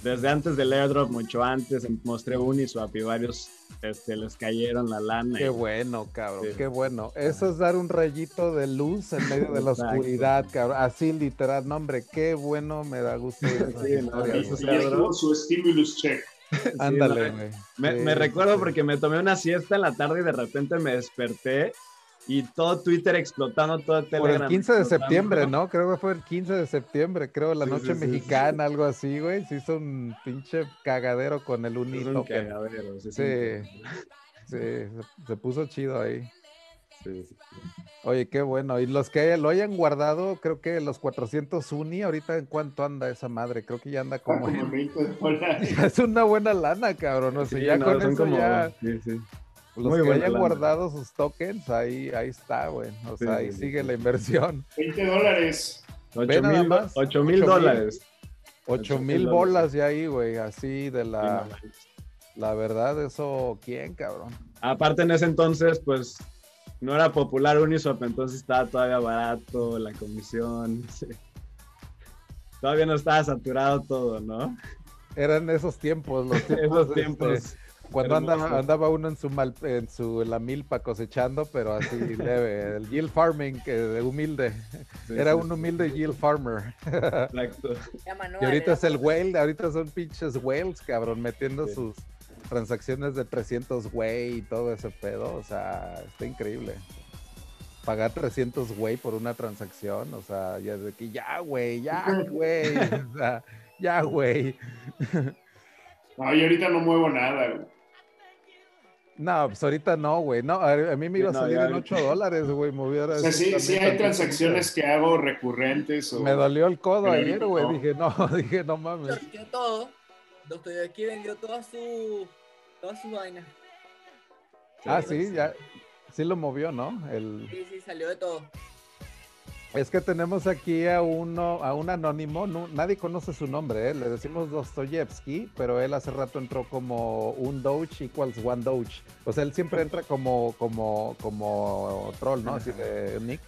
desde antes del airdrop, mucho antes, mostré Uniswap y varios este, les cayeron la lana. Qué bueno, cabrón, qué bueno. Eso es dar un rayito de luz en medio de la oscuridad, cabrón. Así literal, no, hombre, qué bueno, me da gusto. sí, no, su stimulus check. Ándale, güey. me, me recuerdo porque me tomé una siesta en la tarde y de repente me desperté y todo Twitter explotando, todo Telegram. Por el 15 de septiembre, ¿no? Creo que fue el 15 de septiembre, creo, la noche mexicana, algo así, güey. Se hizo un pinche cagadero con el unito. Un cagadero, sí. Sí, sí se, puso chido ahí. Sí, Oye, qué bueno. Y los que lo hayan guardado, creo que los 400 uni, ahorita en cuánto anda esa madre, creo que ya anda como. es una buena lana, cabrón. O sea, ya con eso ya. Sí, sí. Los Muy que hayan guardado sus tokens, ahí, ahí está, güey. O sea, ahí sigue la inversión. 20 dólares. 8 mil dólares. 8 mil bolas de ahí, güey. Así de la. La verdad, eso, ¿quién, cabrón? Aparte, en ese entonces, pues no era popular Uniswap, entonces estaba todavía barato la comisión. todavía no estaba saturado todo, ¿no? Eran esos tiempos, los tiempos. Esos este, tiempos. cuando andaba, andaba uno en su mal, en su la milpa cosechando, pero así leve. El yield farming, que de humilde. Sí, Era sí, un humilde yield farmer. Exacto. Y ahorita es el whale, ahorita son pinches whales, cabrón, metiendo Sí. sus transacciones de 300 güey y todo ese pedo. O sea, está increíble. Pagar 300 güey por una transacción, o sea, ya de que ya, güey, ya, güey. O sea, ya, güey. No, yo ahorita no muevo nada, güey. No, pues ahorita no, güey. No, a, a mí me iba a No, salir ya en ahorita. 8 dólares, güey. O sea, sí, sí hay transacciones que hago recurrentes o... Me dolió el codo Pero ayer, güey. no. Dije, no, dije, no mames. Vendió todo. Dostoyevsky vendió todas su, todas sus vainas. Ah, sí, ya. Sí lo movió, ¿no? El... Sí, sí, salió de todo. Es que tenemos aquí a uno, a un anónimo, no- nadie conoce su nombre, ¿eh? le decimos Dostoyevsky, pero él hace rato entró como un Doge equals one Doge. O sea, él siempre entra como, como, como troll, ¿no? Así de nick.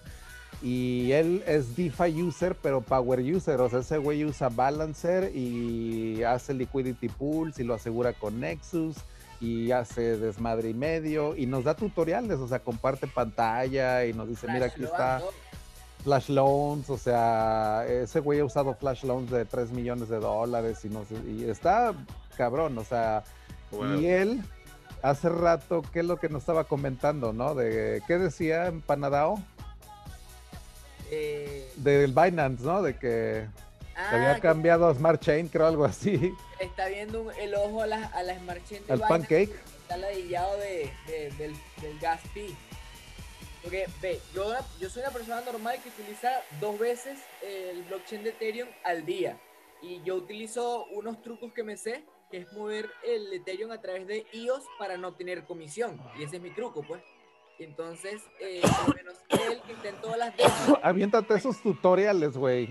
Y él es DeFi user, pero power user. O sea, ese güey usa Balancer y hace liquidity pools y lo asegura con Nexus y hace desmadre y medio y nos da tutoriales, o sea, comparte pantalla y nos dice, mira, aquí está flash loans, o sea, ese güey ha usado flash loans de 3 millones de dólares y no sé, y está cabrón, o sea, y él hace rato, ¿qué es lo que nos estaba comentando, no? De, ¿qué decía en Panadao? Eh, Del Binance, ¿no? De que ah, se había cambiado a Smart Chain, creo algo así, Está viendo un- el ojo a las a la Smart Chain de al Binance, Pancake. Está ladillado de, de- del, del gas fee. Porque, ve, yo, yo soy una persona normal que utiliza dos veces el blockchain de Ethereum al día. Y yo utilizo unos trucos que me sé, que es mover el Ethereum a través de IOS para no tener comisión. Y ese es mi truco, pues. Entonces, eh, por lo menos él que todas las Aviéntate esos tutoriales, güey.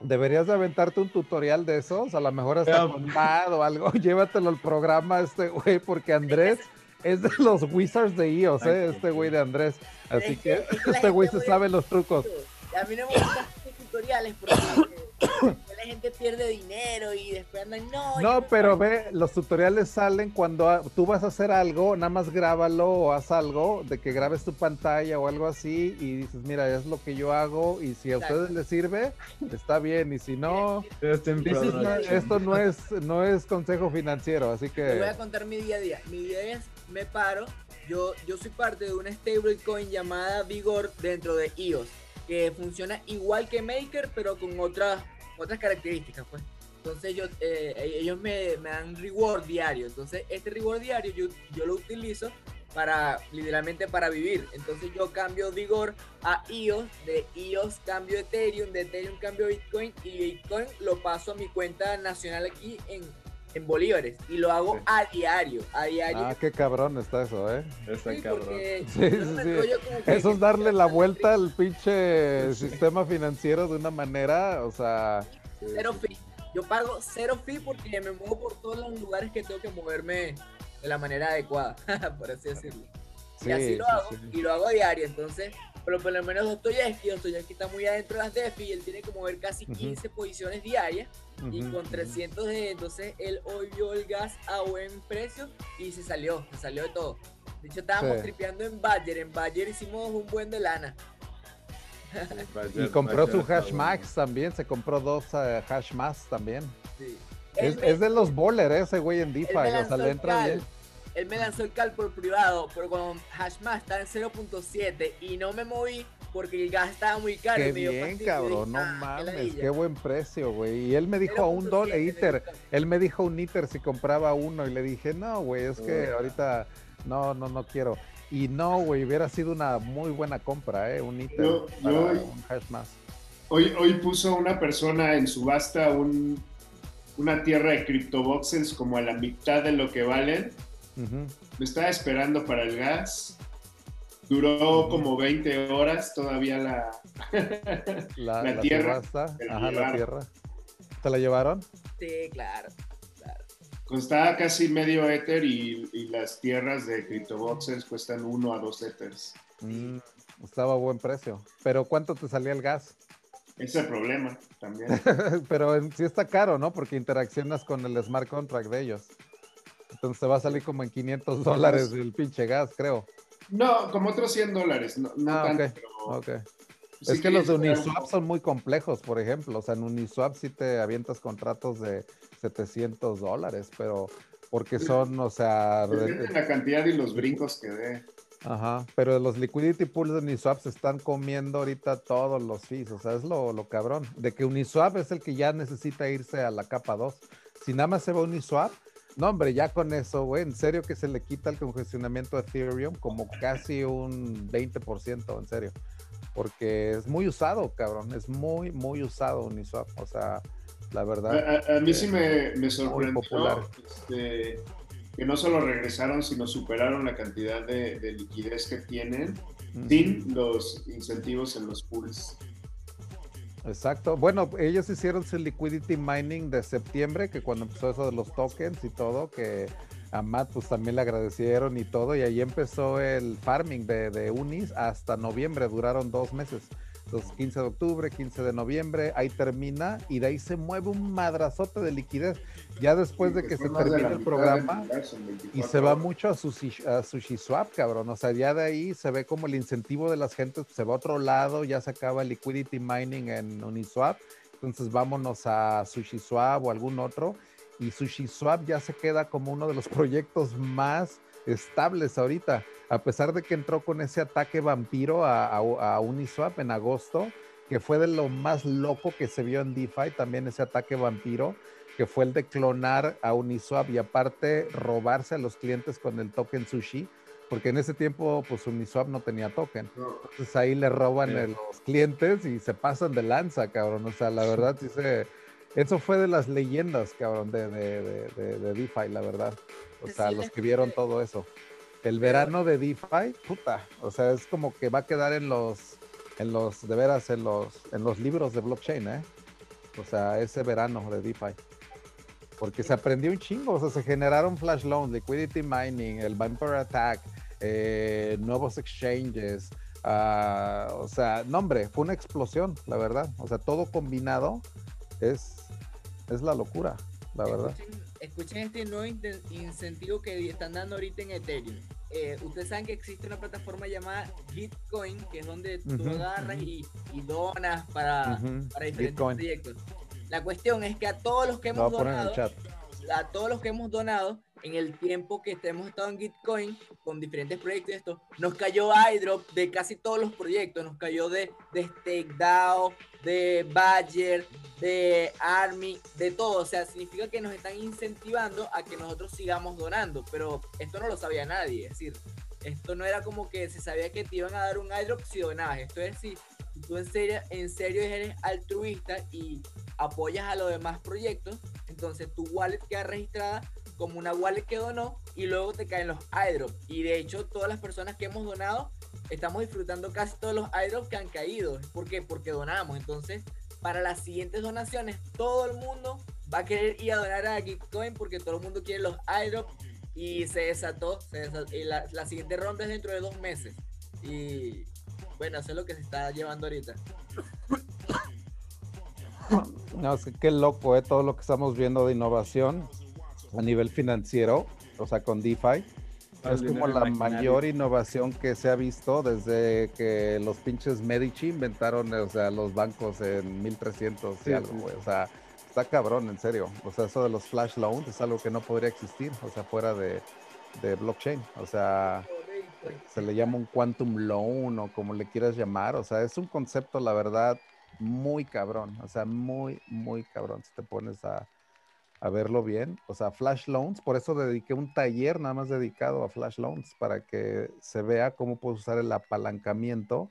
Deberías de aventarte un tutorial de esos, a lo mejor hasta Pero- con Mad o algo. Llévatelo al programa este güey, porque Andrés es de los Wizards de iOS, ¿eh? este güey de Andrés. Así que este güey se sabe los trucos. A mí no me gustan tutoriales porque gente pierde dinero y después andan, no. No, pero pago". ve, los tutoriales salen cuando a- tú vas a hacer algo, nada más grábalo o haz algo, de que grabes tu pantalla o algo así y dices, mira, es lo que yo hago y si a Exacto. ustedes les sirve, está bien y si no, Este esto no es, no es consejo financiero, así Te voy que... a contar mi día a día. Mi día a día es, me paro, yo, yo soy parte de una stablecoin llamada Vigor dentro de IOS, que funciona igual que Maker, pero con otras, otras características, pues. Entonces yo, eh, ellos me, dan reward diario. Entonces este reward diario yo, yo lo utilizo para, literalmente para vivir. Entonces yo cambio Vigor a IOS, de IOS cambio Ethereum, de Ethereum cambio Bitcoin y Bitcoin lo paso a mi cuenta nacional aquí en, en bolívares y lo hago Sí. a diario, a diario. Ah, qué cabrón está eso, ¿eh? Está Sí, cabrón. Sí, sí, sí. Eso es darle la vuelta al pinche sistema financiero de una manera, o sea... Cero fee. Yo pago cero fee porque me muevo por todos los lugares que tengo que moverme de la manera adecuada, por así decirlo. Sí, y así lo sí, hago, sí. y lo hago a diario. Entonces, pero por lo menos Dostoyevsky, Dostoyevsky está muy adentro de las DeFi y él tiene que mover casi Ujú. 15 posiciones diarias. Y con ujú. 300 de entonces él hoy vio el gas a buen precio y se salió, se salió de todo. De hecho, estábamos Sí. tripeando en Badger. En Badger hicimos un buen de lana. Y compró su hash max también, se compró dos eh, hash más también. Sí. Es, me- es de los bowler ese güey en DeFi, o sea, le entra bien. Él me lanzó el cal por privado, pero con Hashmash estaba en 0.7 y no me moví porque el gas estaba muy caro. Qué y me dio bien, fastidio, cabrón, dije, no "Ah, qué mames, ladilla". qué buen precio, güey. Y él me dijo a un dólar, 0.7 me ITER, él me dijo un ITER si compraba uno y le dije, no, güey, es que Ah. ahorita no, no, no quiero. Y no, güey, hubiera sido una muy buena compra, ¿eh? Un ITER Yo- para yo- un hash más. Hoy, hoy puso una persona en subasta un, una tierra de criptoboxes como a la mitad de lo que valen. Me estaba esperando para el gas. Duró como 20 horas todavía la... La, tierra, la ajá, la tierra. ¿Te la llevaron? Sí, claro. claro. Costaba casi medio Ether y, y las tierras de criptoboxes cuestan 1 a 2 Ethers. Mm, estaba a buen precio. Pero ¿cuánto te salía el gas? Ese es el problema también. Pero sí está caro, ¿no? Porque interaccionas con el smart contract de ellos. Entonces te va a salir como en 500 dólares el pinche gas, creo. No, como otros 100 dólares. No, no Ah, tanto, pero sí es que los de Uniswap son muy complejos, por ejemplo. O sea, en Uniswap sí te avientas contratos de 700 dólares, pero porque son, o sea, Depende la cantidad y los brincos que dé. Ajá, pero los liquidity pools de Uniswap se están comiendo ahorita todos los fees, o sea, es lo, lo cabrón, de que Uniswap es el que ya necesita irse a la capa 2. Si nada más se va Uniswap, no hombre, ya con eso, güey, en serio que se le quita el congestionamiento a Ethereum como casi un 20%, en serio, porque es muy usado, cabrón, es muy, muy usado Uniswap, o sea, la verdad. a- a mí sí me, me sorprendió este, que no solo regresaron, sino superaron la cantidad de, de liquidez que tienen sin los incentivos en los pools. Exacto. Bueno, ellos hicieron su liquidity mining de septiembre, que cuando empezó eso de los tokens y todo, que a Matt pues también le agradecieron y todo, y ahí empezó el farming de, de Unis hasta noviembre, duraron dos meses. Los 15 de octubre, 15 de noviembre, ahí termina y de ahí se mueve un madrazote de liquidez. Ya después de que se termine el programa, y 24 se va mucho a Sushi, a SushiSwap, cabrón. O sea, ya de ahí se ve como el incentivo de las gentes se va a otro lado, ya se acaba el liquidity mining en Uniswap. Entonces vámonos a SushiSwap o algún otro. Y SushiSwap ya se queda como uno de los proyectos más estables ahorita. A pesar de que entró con ese ataque vampiro a, a- a Uniswap en agosto, que fue de lo más loco que se vio en DeFi, también ese ataque vampiro que fue el de clonar a Uniswap y aparte robarse a los clientes con el token sushi, porque en ese tiempo pues Uniswap no tenía token. Entonces ahí le roban Sí. a los clientes y se pasan de lanza, cabrón. O sea, la verdad sí se... Eso fue de las leyendas, cabrón, de, de, de, de- de DeFi, la verdad. O Sí, sea, sí, los que vieron todo eso. El verano de DeFi, puta. O sea, es como que va a quedar en los, en los, de veras, en los, en los libros de blockchain, ¿eh? O sea, ese verano de DeFi. Porque se aprendió un chingo, o sea, se generaron flash loans, liquidity mining, el Vampire Attack, eh, nuevos exchanges, ah, o sea, no hombre, fue una explosión, la verdad. O sea, todo combinado es, es la locura, la verdad. Escuchen, este nuevo incentivo que están dando ahorita en Ethereum. Eh, ustedes saben que existe una plataforma llamada Gitcoin, que es donde tú agarras y, y donas para, Ujú, para diferentes Bitcoin. proyectos. La cuestión es que a todos los que hemos donado, a todos los que hemos donado en el tiempo que hemos estado en Gitcoin con diferentes proyectos esto, nos cayó iDrop de casi todos los proyectos, nos cayó de, de StakeDAO, de Badger, de Army, de todo, o sea, significa que nos están incentivando a que nosotros sigamos donando, pero esto no lo sabía nadie, es decir, esto no era como que se sabía que te iban a dar un iDrop si donabas, esto es si tú en serio, en serio eres altruista y apoyas a los demás proyectos, entonces tu wallet queda registrada como una wallet que donó y luego te caen los airdrops. Y de hecho, todas las personas que hemos donado estamos disfrutando casi todos los airdrops que han caído. ¿Por qué? Porque donamos. Entonces, para las siguientes donaciones, todo el mundo va a querer ir a donar a Gitcoin porque todo el mundo quiere los airdrops y se desató. Se desa- y la, la siguiente ronda es dentro de dos meses. Y bueno, eso es lo que se está llevando ahorita. No, es que qué loco, ¿eh? Todo lo que estamos viendo de innovación a nivel financiero, o sea, con DeFi. El Es como la imaginario. mayor innovación que se ha visto desde que los pinches Medici inventaron, o sea, los bancos en 1300 y Sí, algo, sí. güey. O sea, está cabrón, en serio. O sea, eso de los flash loans es algo que no podría existir, o sea, fuera de, de blockchain. O sea, se le llama un quantum loan o como le quieras llamar. O sea, es un concepto, la verdad, muy cabrón. O sea, muy, muy cabrón si te pones a, a verlo bien. O sea, flash loans, por eso dediqué un taller nada más dedicado a flash loans para que se vea cómo puedes usar el apalancamiento.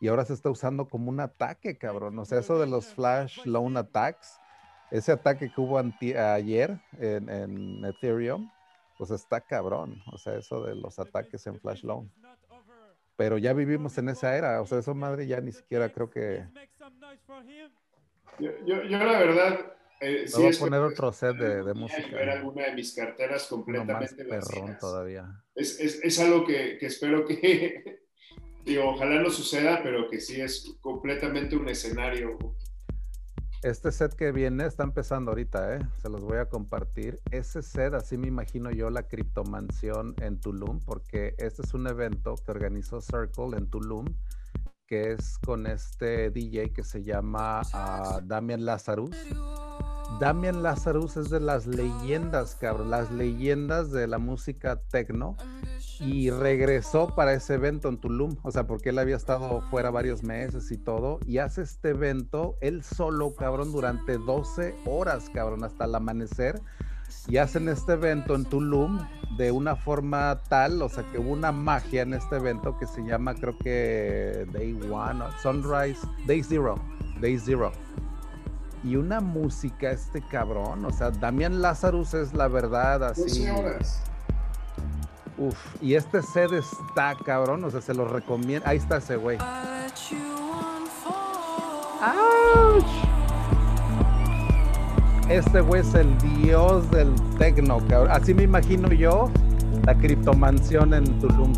Y ahora se está usando como un ataque, cabrón. O sea, eso de los flash loan attacks, ese ataque que hubo ayer en Ethereum, pues está cabrón. O sea, eso de los ataques en flash loan. Pero ya vivimos en esa era. O sea, eso madre ya ni siquiera creo que... Yo, yo, yo la verdad, eh, sí voy a poner que otro set de, de y Ver música. alguna de mis carteras completamente vacías. todavía. Es, es, es algo que, que espero que, digo, ojalá no suceda, pero que sí es completamente un escenario Este set que viene está empezando ahorita, ¿eh? Se los voy a compartir. Ese set, así me imagino yo la criptomansión en Tulum, porque este es un evento que organizó Circle en Tulum, que es con este DJ que se llama uh, Damian Lazarus. Damian Lazarus es de las leyendas, cabrón, las leyendas de la música techno y regresó para ese evento en Tulum, o sea, porque él había estado fuera varios meses y todo, y hace este evento él solo, cabrón, durante 12 horas, cabrón, hasta el amanecer, y hacen este evento en Tulum de una forma tal, o sea, que hubo una magia en este evento que se llama, creo que Day One, Sunrise, Day Zero, Day Zero y una música este cabrón, o sea, Damián Lazarus es la verdad así. Uf, y este set está cabrón, o sea, se lo recomiendo. Ahí está ese güey. Este güey es el dios del tecno, cabrón. Así me imagino yo la criptomansión en Tulum.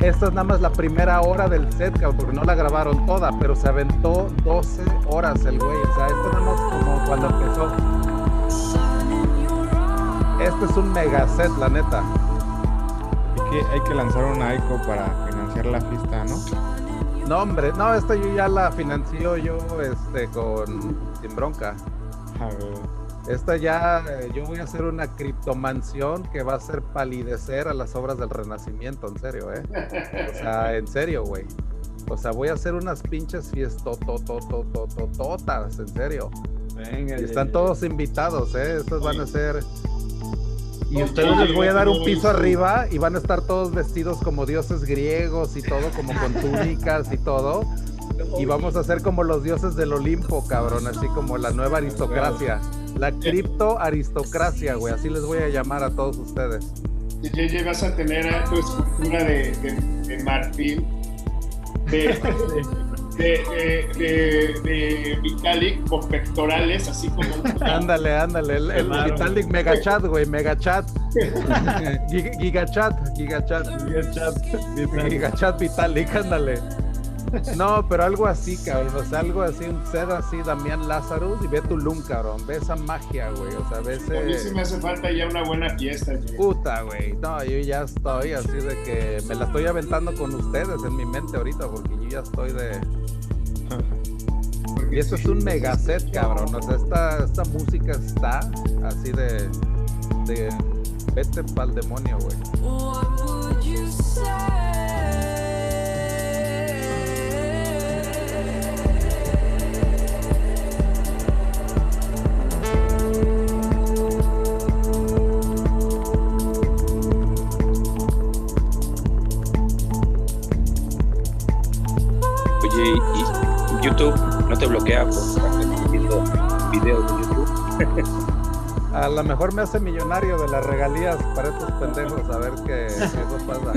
Esta es nada más la primera hora del set, porque no la grabaron toda, pero se aventó 12 horas el güey. O sea, esto no es como cuando empezó. Este es un mega set, la neta. Hay que, hay que lanzar una ICO para financiar la fiesta, ¿no? No, hombre, no, esta yo ya la financio yo este, con sin bronca. A ver. Esta ya, eh, yo voy a hacer una criptomansión que va a hacer palidecer a las obras del Renacimiento, en serio, ¿eh? O sea, en serio, güey. O sea, voy a hacer unas pinches fiestototototototas, en serio. Venga, y están todos invitados, ¿eh? Estos van a ser... Y ustedes les voy a dar un piso arriba y van a estar todos vestidos como dioses griegos y todo, como con túnicas y todo. Y vamos a ser como los dioses del Olimpo, cabrón, así como la nueva aristocracia. La cripto aristocracia, güey, así les voy a llamar a todos ustedes. JJ, vas a tener tu escultura de, de, marfil, de, de, Vitalik con pectorales, así como. ándale, ándale, el, el Vitalik Megachat, güey, Megachat. Gigachat, Gigachat. Gigachat, Gigachat Vitalik, ándale. No, pero algo así, cabrón. O sea, algo así, un ser así, Damián Lázaro, y ve Tulum, cabrón. Ve esa magia, güey. O sea, ve ese. A mí sí me hace falta ya una buena fiesta, güey. Puta, güey. No, yo ya estoy así de que me la estoy aventando con ustedes en mi mente ahorita, porque yo ya estoy de. y eso es un mega set, cabrón. O sea, esta, esta música está así de. de vete pa'l demonio, güey. YouTube no te bloquea por estar viendo videos de YouTube. A lo mejor me hace millonario de las regalías para estos pendejos a ver qué, eso pasa.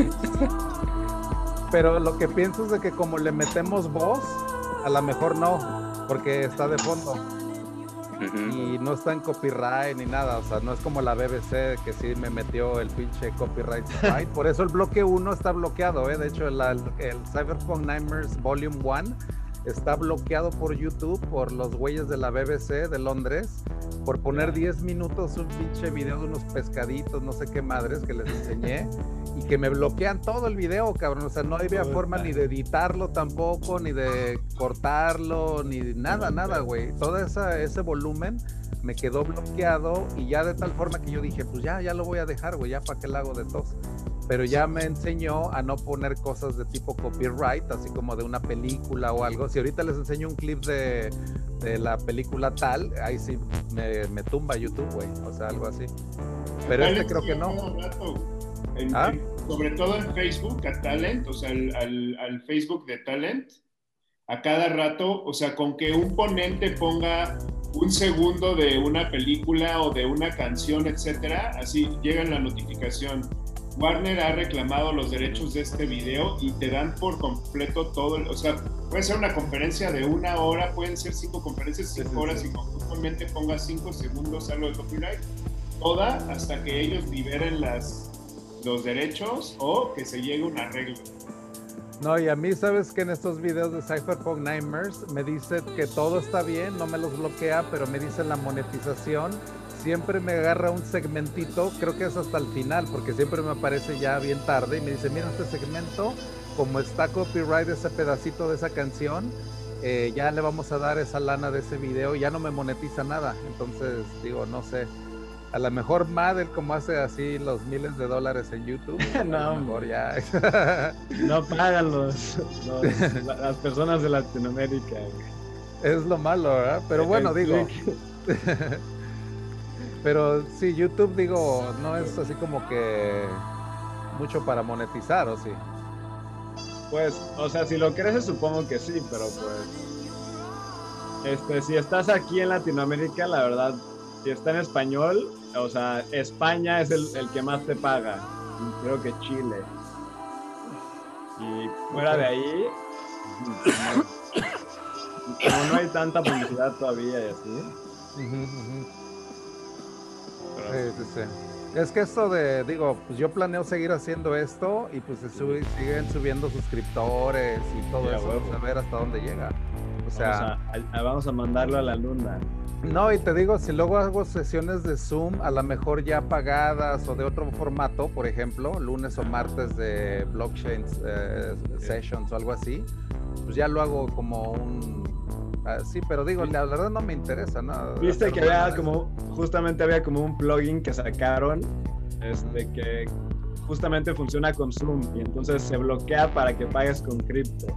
Pero lo que pienso es de que como le metemos voz, a lo mejor no, porque está de fondo. Y no está en copyright ni nada, o sea, no es como la BBC que sí me metió el pinche copyright Por eso el bloque 1 está bloqueado, ¿eh? De hecho, el, el Cyberpunk Nightmares Volume 1 está bloqueado por YouTube por los güeyes de la BBC de Londres por poner 10 minutos un pinche video de unos pescaditos, no sé qué madres que les enseñé y que me bloquean todo el video, cabrón. O sea, no había forma ni de editarlo tampoco, ni de cortarlo, ni nada, nada, güey. Todo esa, ese volumen me quedó bloqueado y ya de tal forma que yo dije, pues ya, ya lo voy a dejar, güey, ya para qué lo hago de tos pero ya me enseñó a no poner cosas de tipo copyright, así como de una película o algo. Si ahorita les enseño un clip de, de la película tal, ahí sí me, me tumba YouTube, güey, o sea, algo así. Pero este creo que no. ¿Ah? sobre todo en Facebook, a Talent, o sea, al, al, al Facebook de Talent, a cada rato, o sea, con que un ponente ponga un segundo de una película o de una canción, etcétera, así llega la notificación Warner ha reclamado los derechos de este video y te dan por completo todo, o sea, puede ser una conferencia de una hora, pueden ser cinco conferencias, cinco horas y conjuntamente ponga cinco segundos algo de copyright, toda hasta que ellos liberen las, los derechos o que se llegue a un arreglo. No, y a mí, sabes que en estos videos de Cypherpunk Nightmares me dice que todo está bien, no me los bloquea, pero me dice la monetización. Siempre me agarra un segmentito, creo que es hasta el final, porque siempre me aparece ya bien tarde y me dice, mira este segmento, como está copyright ese pedacito de esa canción, eh, ya le vamos a dar esa lana de ese video, ya no me monetiza nada. Entonces, digo, no sé. A lo mejor Madel como hace así los miles de dólares en YouTube. no, mejor ya. no pagan los, las personas de Latinoamérica. Es lo malo, ¿verdad? Pero bueno, digo. Pero sí, YouTube, digo, no es así como que mucho para monetizar, ¿o sí? Pues, o sea, si lo crees, supongo que sí, pero pues. Este, si estás aquí en Latinoamérica, la verdad, si está en español, o sea, España es el, el que más te paga. Creo que Chile. Y fuera de ahí, como no hay tanta publicidad todavía y así. Sí, sí. Es que esto de, digo, pues yo planeo seguir haciendo esto y pues se siguen subiendo suscriptores y todo eso, pues, a ver hasta dónde llega. O sea, vamos a, vamos a mandarlo a la luna. No, y te digo, si luego hago sesiones de Zoom, a lo mejor ya pagadas o de otro formato, por ejemplo, lunes o martes de blockchain eh, sessions o algo así, pues ya lo hago como un Ah, sí, pero digo, la verdad no me interesa nada. Viste que había como, justamente había como un plugin que sacaron, este, que justamente funciona con Zoom y entonces se bloquea para que pagues con cripto.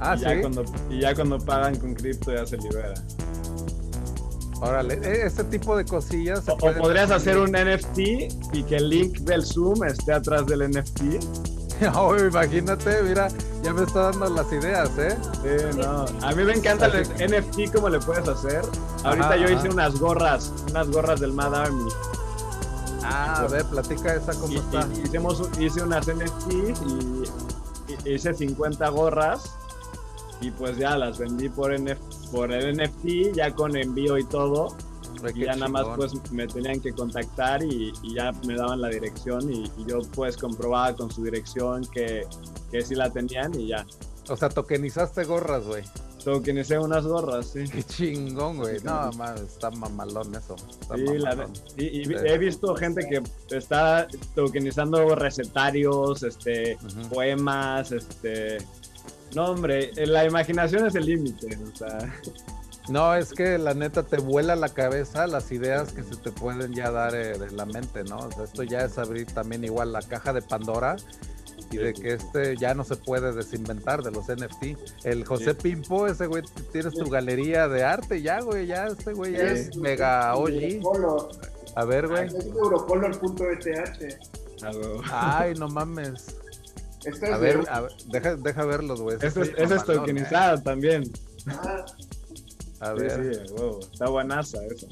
Ah, y sí. Ya cuando, y ya cuando pagan con cripto ya se libera. Órale, este tipo de cosillas. O, podrías hacer un NFT y que el link del Zoom esté atrás del NFT oh, imagínate, mira, ya me está dando las ideas, ¿eh? Sí, no. A mí me encanta el NFT, como le puedes hacer. Ahorita yo hice unas gorras, unas gorras del Mad Army. Ah, a ver, platica esa cómo está. hicimos, hice unas NFT y, hice 50 gorras y pues ya las vendí por, por el NFT, ya con envío y todo y ya nada más pues me tenían que contactar y, ya me daban la dirección y, yo pues comprobaba con su dirección que, que sí la tenían y ya. O sea, tokenizaste gorras, güey. Tokenicé unas gorras, sí. Qué chingón, güey. No, más está mamalón eso. sí, y, he visto gente que está tokenizando recetarios, este, poemas, este... No, hombre, la imaginación es el límite, o sea... No, es que la neta te vuela la cabeza las ideas que se te pueden ya dar eh, de la mente, ¿no? O sea, esto ya es abrir también igual la caja de Pandora y de que este ya no se puede desinventar de los NFT. El José Pimpo, ese güey, tienes tu galería de arte ya, güey, ya este güey ya es mega OG. A ver, güey. Es eurocolor.eth. Ay, no mames. a, ver, a ver, deja, deja verlos, güey. Eso es, es tokenizado también. Ah. A ver. Sí, está buenaza eso.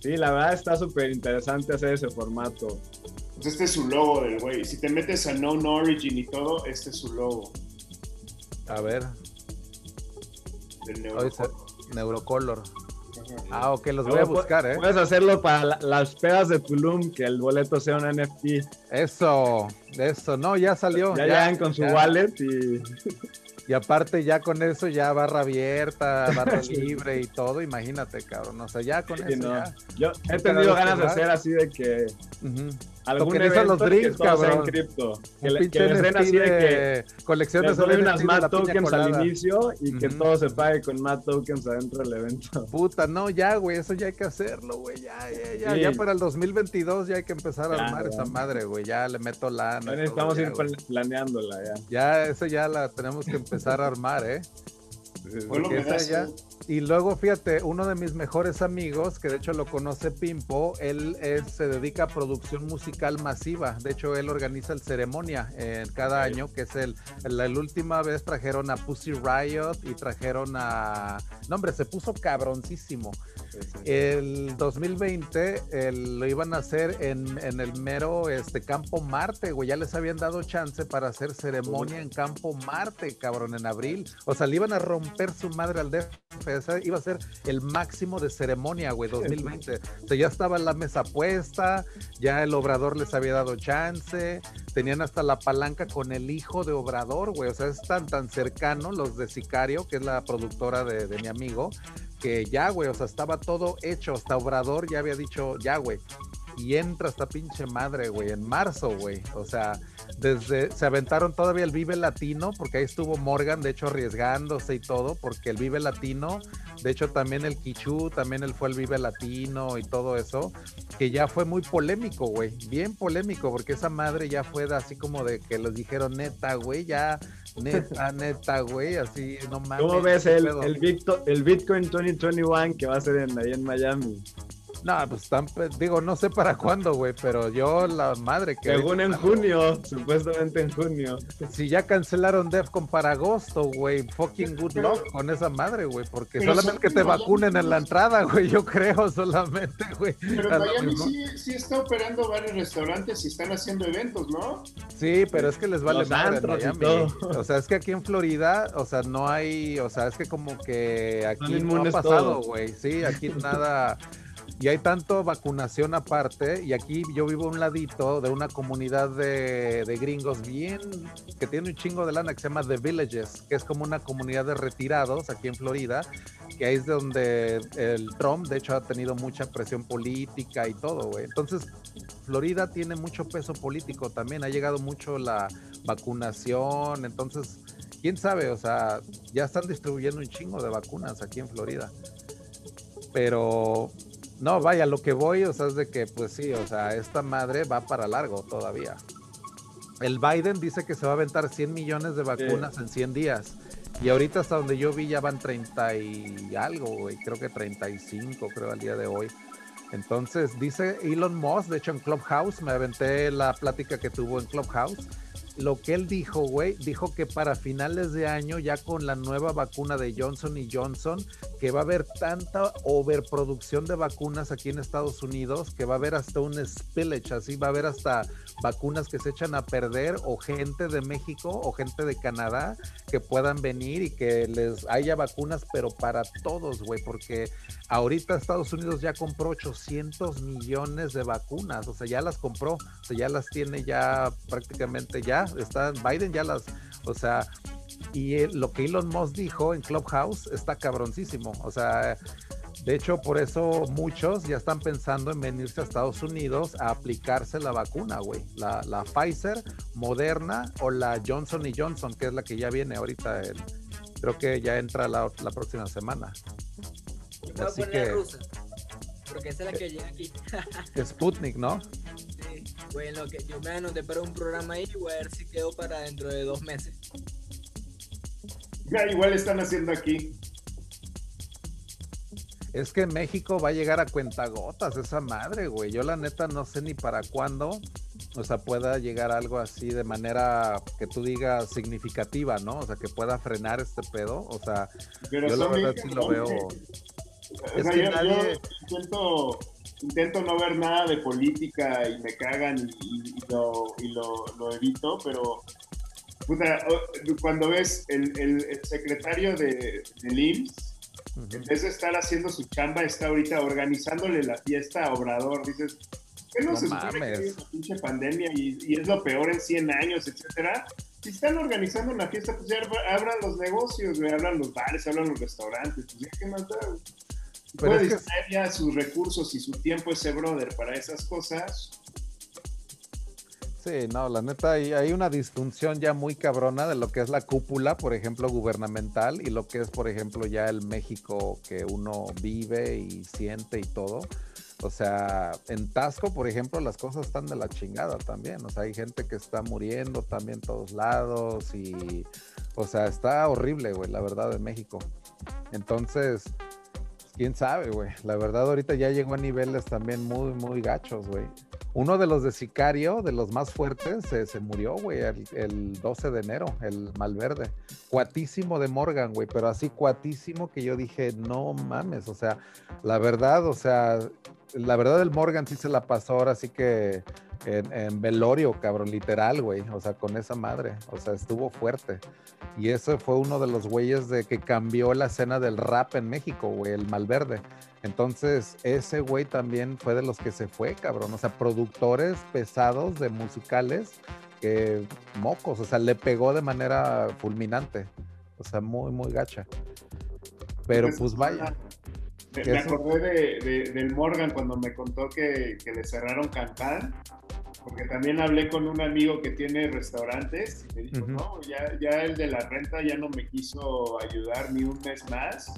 Sí, la verdad está súper interesante hacer ese formato. Pues este es su logo del güey. Si te metes a Known Origin y todo, este es su logo. A ver. Del Neurocolor. Neurocolor. Ah, ok, los voy a buscar, ¿eh? Puedes hacerlo para las pedas de Tulum, que el boleto sea un NFT. Eso, eso, no, ya salió. Ya, llegan con su wallet y. Y aparte ya con eso ya barra abierta, barra libre y todo, imagínate, cabrón. O sea, ya con eso ya. Yo he tenido ganas de hacer así de que algún evento los drinks, que cabrón. en cripto. Que, le, que les den así de que colecciones de unas MAT tokens al inicio y que todo se pague con MAT tokens adentro del evento. Puta, no, ya, güey, eso ya hay que hacerlo, güey, ya, ya, ya, ya para el 2022 ya hay que empezar a armar esa madre, güey, ya le meto la Ya necesitamos ir planeándola, ya. Ya, eso ya la tenemos que empezar a armar, ¿eh? Porque esa ya... Y luego, fíjate, uno de mis mejores amigos, que de hecho lo conoce Pimpo, él se dedica a producción musical masiva. De hecho, él organiza el ceremonia en cada año, que es el, la, última vez trajeron a Pussy Riot y trajeron a... No, hombre, se puso cabroncísimo. El 2020 lo iban a hacer en, el mero este, Campo Marte, güey. Ya les habían dado chance para hacer ceremonia en Campo Marte, cabrón, en abril. O sea, le iban a romper su madre al jefe, ese iba a ser el máximo de ceremonia, güey, 2020. O sea, ya estaba la mesa puesta, ya el Obrador les había dado chance, tenían hasta la palanca con el hijo de Obrador, güey, o sea, es tan, tan cercano los de Sicario, que es la productora de, de mi amigo, que ya, güey, o sea, estaba todo hecho, hasta Obrador ya había dicho, ya, güey, y entra esta pinche madre, güey, en marzo, güey. O sea, desde se aventaron todavía el Vive Latino, porque ahí estuvo Morgan, de hecho, arriesgándose y todo, porque el Vive Latino, de hecho, también el Kichu, también él fue el Vive Latino y todo eso, que ya fue muy polémico, güey, bien polémico, porque esa madre ya fue así como de que les dijeron neta, güey, ya neta, neta, güey, así, no mames. ¿Cómo ves el, el, Bitcoin 2021 que va a ser en, ahí en Miami? No, pues están, digo, no sé para cuándo, güey, pero yo la madre que. Según en junio, supuestamente en junio. Si ya cancelaron Defcon para agosto, güey, fucking good luck con esa madre, güey, porque solamente que te vacunen en la entrada, güey, yo creo solamente, güey. Pero Miami sí, sí, está operando varios restaurantes y están haciendo eventos, ¿no? Sí, pero es que les vale madre en Miami. O sea, es que aquí en Florida, o sea, no hay, o sea, es que como que aquí no ha pasado, güey, sí, aquí nada y hay tanto vacunación aparte, y aquí yo vivo a un ladito de una comunidad de, gringos bien, que tiene un chingo de lana que se llama The Villages, que es como una comunidad de retirados aquí en Florida, que ahí es donde el Trump, de hecho, ha tenido mucha presión política y todo, güey. Entonces, Florida tiene mucho peso político también, ha llegado mucho la vacunación, entonces, quién sabe, o sea, ya están distribuyendo un chingo de vacunas aquí en Florida. Pero no, vaya, lo que voy, o sea, es de que, pues sí, o sea, esta madre va para largo todavía. El Biden dice que se va a aventar 100 millones de vacunas en 100 días. Y ahorita hasta donde yo vi ya van 30 y algo, güey. Creo que 35, creo, al día de hoy. Entonces, dice Elon Musk, de hecho en Clubhouse, me aventé la plática que tuvo en Clubhouse lo que él dijo, güey, dijo que para finales de año, ya con la nueva vacuna de Johnson y Johnson, que va a haber tanta overproducción de vacunas aquí en Estados Unidos, que va a haber hasta un spillage, así va a haber hasta vacunas que se echan a perder, o gente de México o gente de Canadá que puedan venir y que les haya vacunas, pero para todos, güey, porque ahorita Estados Unidos ya compró 800 millones de vacunas, o sea, ya las compró, o sea, ya las tiene ya prácticamente ya está, Biden ya las, o sea, y lo que Elon Musk dijo en Clubhouse está cabroncísimo, o sea, de hecho, por eso muchos ya están pensando en venirse a Estados Unidos a aplicarse la vacuna, güey. La, la, Pfizer, Moderna o la Johnson y Johnson, que es la que ya viene ahorita. creo que ya entra la, la próxima semana. Así que, rusa, porque esa es la que llega aquí. Sputnik, ¿no? Bueno, que yo me anoté para un programa ahí y voy a ver si quedo para dentro de dos meses. Ya, igual están haciendo aquí. Es que México va a llegar a cuentagotas, esa madre, güey. Yo la neta no sé ni para cuándo, o sea, pueda llegar algo así de manera que tú digas significativa, ¿no? O sea, que pueda frenar este pedo. O sea, yo la verdad sí lo veo. Es que nadie... intento intento no ver nada de política y me cagan y, lo, lo, evito, pero cuando ves el, el, secretario de, del IMSS, en vez de estar haciendo su chamba, está ahorita organizándole la fiesta a Obrador. Dices, ¿qué no, se supone pinche pandemia y, y, es lo peor en 100 años, etcétera? Si están organizando una fiesta, pues ya abran los negocios, abran los bares, abran los restaurantes, pues ya que más da, puede es ya sus recursos y su tiempo ese brother para esas cosas. Sí, no, la neta, hay, una disfunción ya muy cabrona de lo que es la cúpula, por ejemplo, gubernamental, y lo que es, por ejemplo, ya el México que uno vive y siente y todo. O sea, en Tasco, por ejemplo, las cosas están de la chingada también. O sea, hay gente que está muriendo también todos lados y, o sea, está horrible, güey, la verdad, de México. Entonces, quién sabe, güey. La verdad, ahorita ya llegó a niveles también muy, muy gachos, güey. Uno de los de Sicario, de los más fuertes, se, murió, güey, el, 12 de enero, el Malverde. Cuatísimo de Morgan, güey, pero así cuatísimo que yo dije, no mames, o sea, la verdad, o sea, la verdad el Morgan sí se la pasó ahora sí que en, velorio, cabrón, literal, güey. O sea, con esa madre. O sea, estuvo fuerte. Y ese fue uno de los güeyes de que cambió la escena del rap en México, güey, el Malverde. Entonces, ese güey también fue de los que se fue, cabrón. O sea, productores pesados de musicales que mocos, o sea, le pegó de manera fulminante. O sea, muy, muy gacha. Pero pues vaya. Me, acordé de, del Morgan cuando me contó que, que le cerraron Cantán porque también hablé con un amigo que tiene restaurantes y me dijo, no, ya, ya el de la renta ya no me quiso ayudar ni un mes más.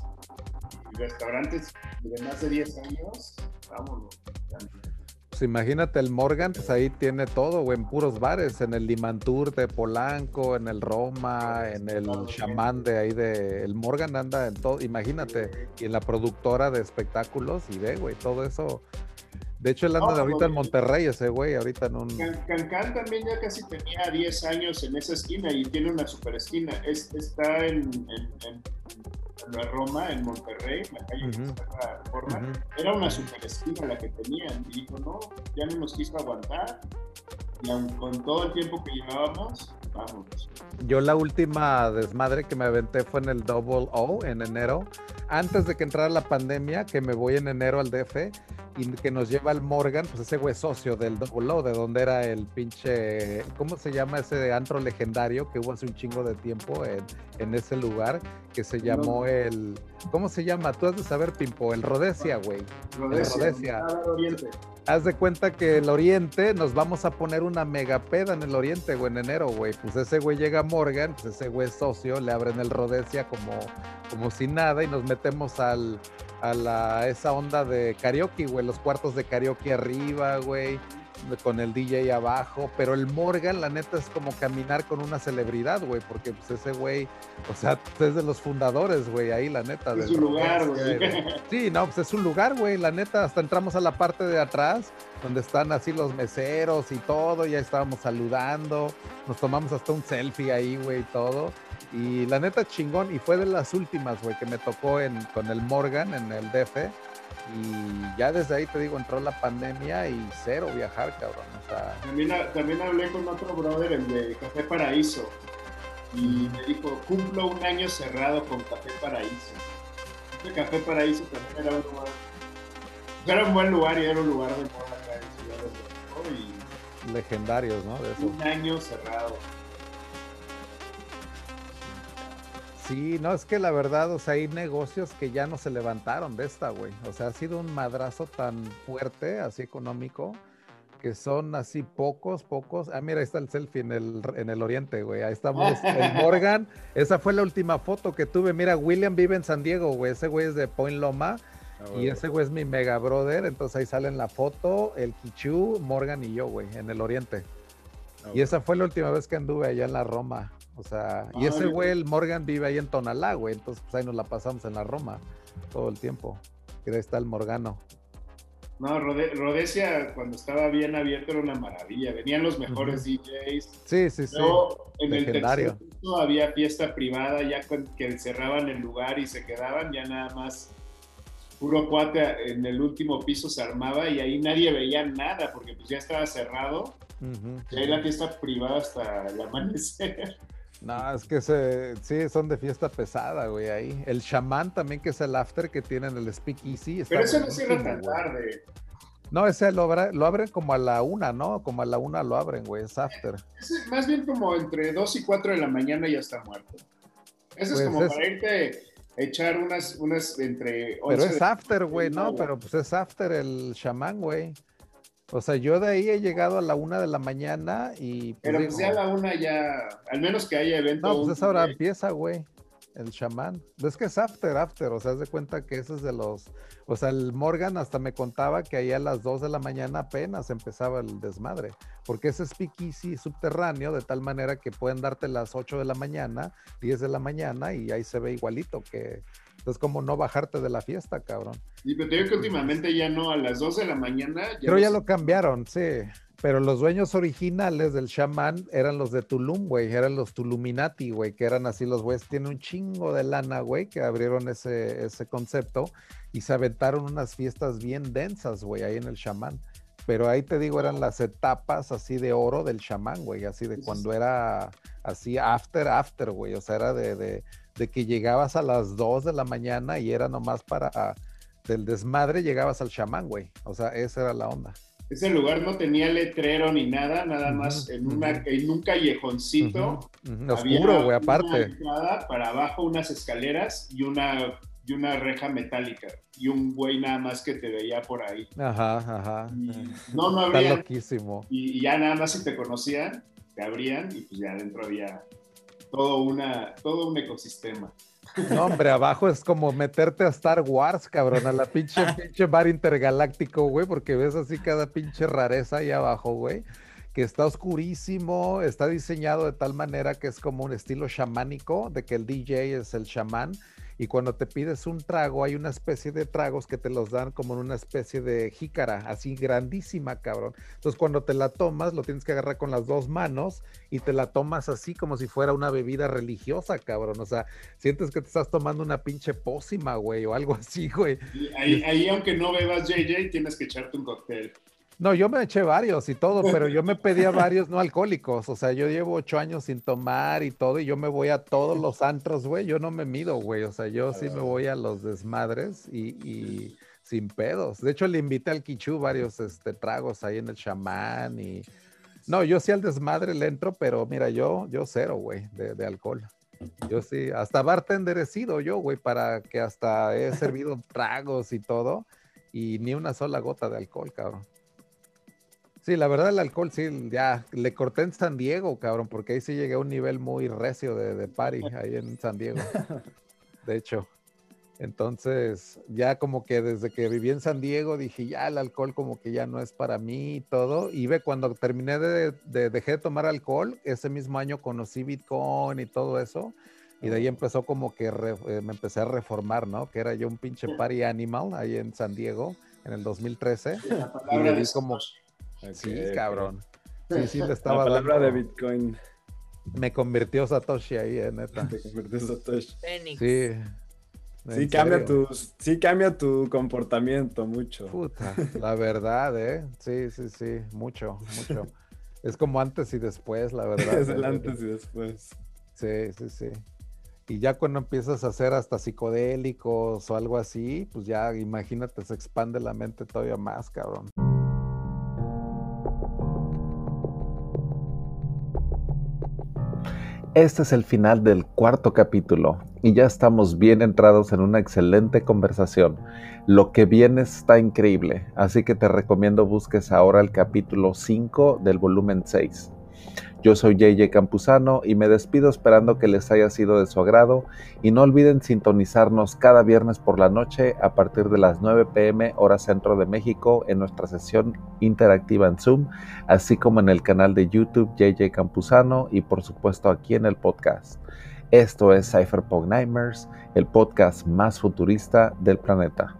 Y restaurantes de más de 10 años, vámonos. Pues imagínate el Morgan, pues ahí tiene todo, güey, en puros bares, en el Limantur de Polanco, en el Roma, en el Chamán de ahí de... El Morgan anda en todo, imagínate, y en la productora de espectáculos y ve, güey, todo eso de hecho, él anda de ahorita en Monterrey, ese güey, ahorita en un. Cancán también ya casi tenía 10 años en esa esquina y tiene una super esquina. Es, está en, en, la Roma, en Monterrey, la calle que está forma. Era una super esquina la que tenían. Y dijo, no, ya no nos quiso aguantar. Y aun con todo el tiempo que llevábamos, vamos. Yo la última desmadre que me aventé fue en el Double O en enero. Antes de que entrara la pandemia, que me voy en enero al DF y que nos lleva al Morgan, pues ese güey socio del Double de donde era el pinche, ¿cómo se llama ese antro legendario que hubo hace un chingo de tiempo en, en ese lugar? Que se llamó el, ¿cómo se llama? Tú has de saber, Pimpo, el Rodesia, güey. Rodesia. Oriente. Haz de cuenta que el Oriente nos vamos a poner una mega peda en el Oriente, güey, en enero, güey. Pues ese güey llega a Morgan, pues ese güey es socio, le abren el Rodesia como, como si nada y nos metemos al a la, esa onda de karaoke, güey, los cuartos de karaoke arriba, güey, con el DJ abajo, pero el Morgan, la neta, es como caminar con una celebridad, güey, porque pues ese güey, o sea, es de los fundadores, güey, ahí, la neta. Es un lugar, güey. Sí, no, pues es un lugar, güey, la neta, hasta entramos a la parte de atrás, donde están así los meseros y todo, ya estábamos saludando, nos tomamos hasta un selfie ahí, güey, todo. Y la neta chingón, y fue de las últimas, güey, que me tocó en, con el Morgan en el DF. Y ya desde ahí te digo, entró la pandemia y cero viajar, cabrón. O sea... también, también hablé con otro brother, el de Café Paraíso. Y me dijo, cumplo un año cerrado con Café Paraíso. Este Café Paraíso también era un lugar. Era un buen lugar y era un lugar de moda acá en Ciudad de México. Y Legendarios, ¿no? De eso. Un año cerrado. Sí, no, es que la verdad, o sea, hay negocios que ya no se levantaron de esta, güey. O sea, ha sido un madrazo tan fuerte, así económico, que son así pocos, pocos. Ah, mira, ahí está el selfie en el, en el oriente, güey. Ahí estamos, el Morgan. Esa fue la última foto que tuve. Mira, William vive en San Diego, güey. Ese güey es de Point Loma. Ah, y ese güey es mi mega brother. Entonces ahí sale en la foto el Kichu, Morgan y yo, güey, en el oriente. Ah, y esa fue la última vez que anduve allá en la Roma. O sea, y ese güey, el Morgan, vive ahí en Tonalá, güey. Entonces, pues ahí nos la pasamos en la Roma todo el tiempo. Y ahí está el Morgano. No, Rodesia cuando estaba bien abierto era una maravilla. Venían los mejores DJs. Sí, sí, sí. En el tercer había fiesta privada, ya que cerraban el lugar y se quedaban, ya nada más puro cuate en el último piso se armaba y ahí nadie veía nada porque pues ya estaba cerrado. y ahí la fiesta privada hasta el amanecer. No, es que se, sí, son de fiesta pesada, güey, ahí. El chamán también, que es el after que tienen el Speak Easy. Pero ese no cierra tan tarde. No, ese lo, lo, abren como a la una, ¿no? Como a la una lo abren, güey, es after. más bien como entre dos y cuatro de la mañana ya está muerto. Ese es pues como para irte echar unas, unas entre... Pero es after, güey, ¿no? Pero pues es after el chamán, güey. O sea, yo de ahí he llegado a la una de la mañana y. Pues, Pero pues ya a la una ya, al menos que haya evento. No, pues esa hora empieza, güey. El chamán. Es que es after, after. O sea, haz de cuenta que ese es de los. O sea, el Morgan hasta me contaba que ahí a las dos de la mañana apenas empezaba el desmadre. Porque ese es speakeasy subterráneo, de tal manera que pueden darte las 8 de la mañana, 10 de la mañana, y ahí se ve igualito que es como no bajarte de la fiesta, cabrón. Sí, pero te digo que últimamente ya no, a las 2 de la mañana. pero ya lo cambiaron, sí. Pero los dueños originales del chamán eran los de Tulum, güey, eran los Tuluminati, güey, que eran así los güeyes, tienen un chingo de lana, güey, que abrieron ese, ese concepto y se aventaron unas fiestas bien densas, güey, ahí en el chamán. Pero ahí te digo, eran las etapas así de oro del chamán, güey, así de cuando era así after, after, güey, o sea, era de, de, de que llegabas a las 2 de la mañana y era nomás para del desmadre llegabas al chamán, güey, o sea, esa era la onda. Ese lugar no tenía letrero ni nada, nada más en, una, en un callejoncito. Oscuro, güey, aparte. para abajo unas escaleras y una, y una reja metálica. Y un güey nada más que te veía por ahí. Ajá, ajá. no, no había. Está loquísimo. Y, ya nada más si te conocían, te abrían y pues ya adentro había todo, una, todo un ecosistema. No, hombre, abajo es como meterte a Star Wars, cabrón, a la pinche, pinche bar intergaláctico, güey, porque ves así cada pinche rareza ahí abajo, güey, que está oscurísimo, está diseñado de tal manera que es como un estilo chamánico, de que el DJ es el chamán y cuando te pides un trago, hay una especie de tragos que te los dan como en una especie de jícara, así grandísima, cabrón. Entonces, cuando te la tomas, lo tienes que agarrar con las dos manos y te la tomas así como si fuera una bebida religiosa, cabrón. O sea, sientes que te estás tomando una pinche pócima, güey, o algo así, güey. Ahí, ahí, aunque no bebas JJ, tienes que echarte un cóctel. No, yo me eché varios y todo, pero yo me pedía varios no alcohólicos. O sea, yo llevo ocho años sin tomar y todo, y yo me voy a todos los antros, güey. Yo no me mido, güey. O sea, yo sí me voy a los desmadres y, sin pedos. De hecho, le invité al Kichu varios este, tragos ahí en el chamán y. No, yo sí al desmadre le entro, pero mira, yo, yo cero, güey, de, de alcohol. Yo sí, hasta bartender he sido yo, güey, para que hasta he servido tragos y todo, y ni una sola gota de alcohol, cabrón. Sí, la verdad el alcohol sí, ya le corté en San Diego, cabrón, porque ahí sí llegué a un nivel muy recio de, de party, ahí en San Diego. De hecho. Entonces, ya como que desde que viví en San Diego dije, ya el alcohol como que ya no es para mí y todo. Y ve, cuando terminé de, de, dejé de tomar alcohol, ese mismo año conocí Bitcoin y todo eso. Y de ahí empezó como que eh, me empecé a reformar, ¿no? Que era yo un pinche party animal ahí en San Diego en el 2013. Y le di como sí, cabrón. Sí, sí, le estaba La palabra de Bitcoin. Me convirtió Satoshi ahí, eh, neta. Te convirtió Satoshi. Sí. Sí cambia, tu, sí cambia tu comportamiento mucho. Puta, la verdad, ¿eh? Sí, sí, sí, mucho, mucho. Es como antes y después, la verdad. Es el antes y después. Sí, sí, sí. Y ya cuando empiezas a hacer hasta psicodélicos o algo así, pues ya imagínate, se expande la mente todavía más, cabrón. Este es el final del cuarto capítulo y ya estamos bien entrados en una excelente conversación. Lo que viene está increíble, así que te recomiendo busques ahora el capítulo 5 del volumen 6. Yo soy JJ Campuzano y me despido esperando que les haya sido de su agrado y no olviden sintonizarnos cada viernes por la noche a partir de las 9 pm hora centro de México en nuestra sesión interactiva en Zoom, así como en el canal de YouTube JJ Campuzano y por supuesto aquí en el podcast. Esto es Cypherpunk Nightmares, el podcast más futurista del planeta.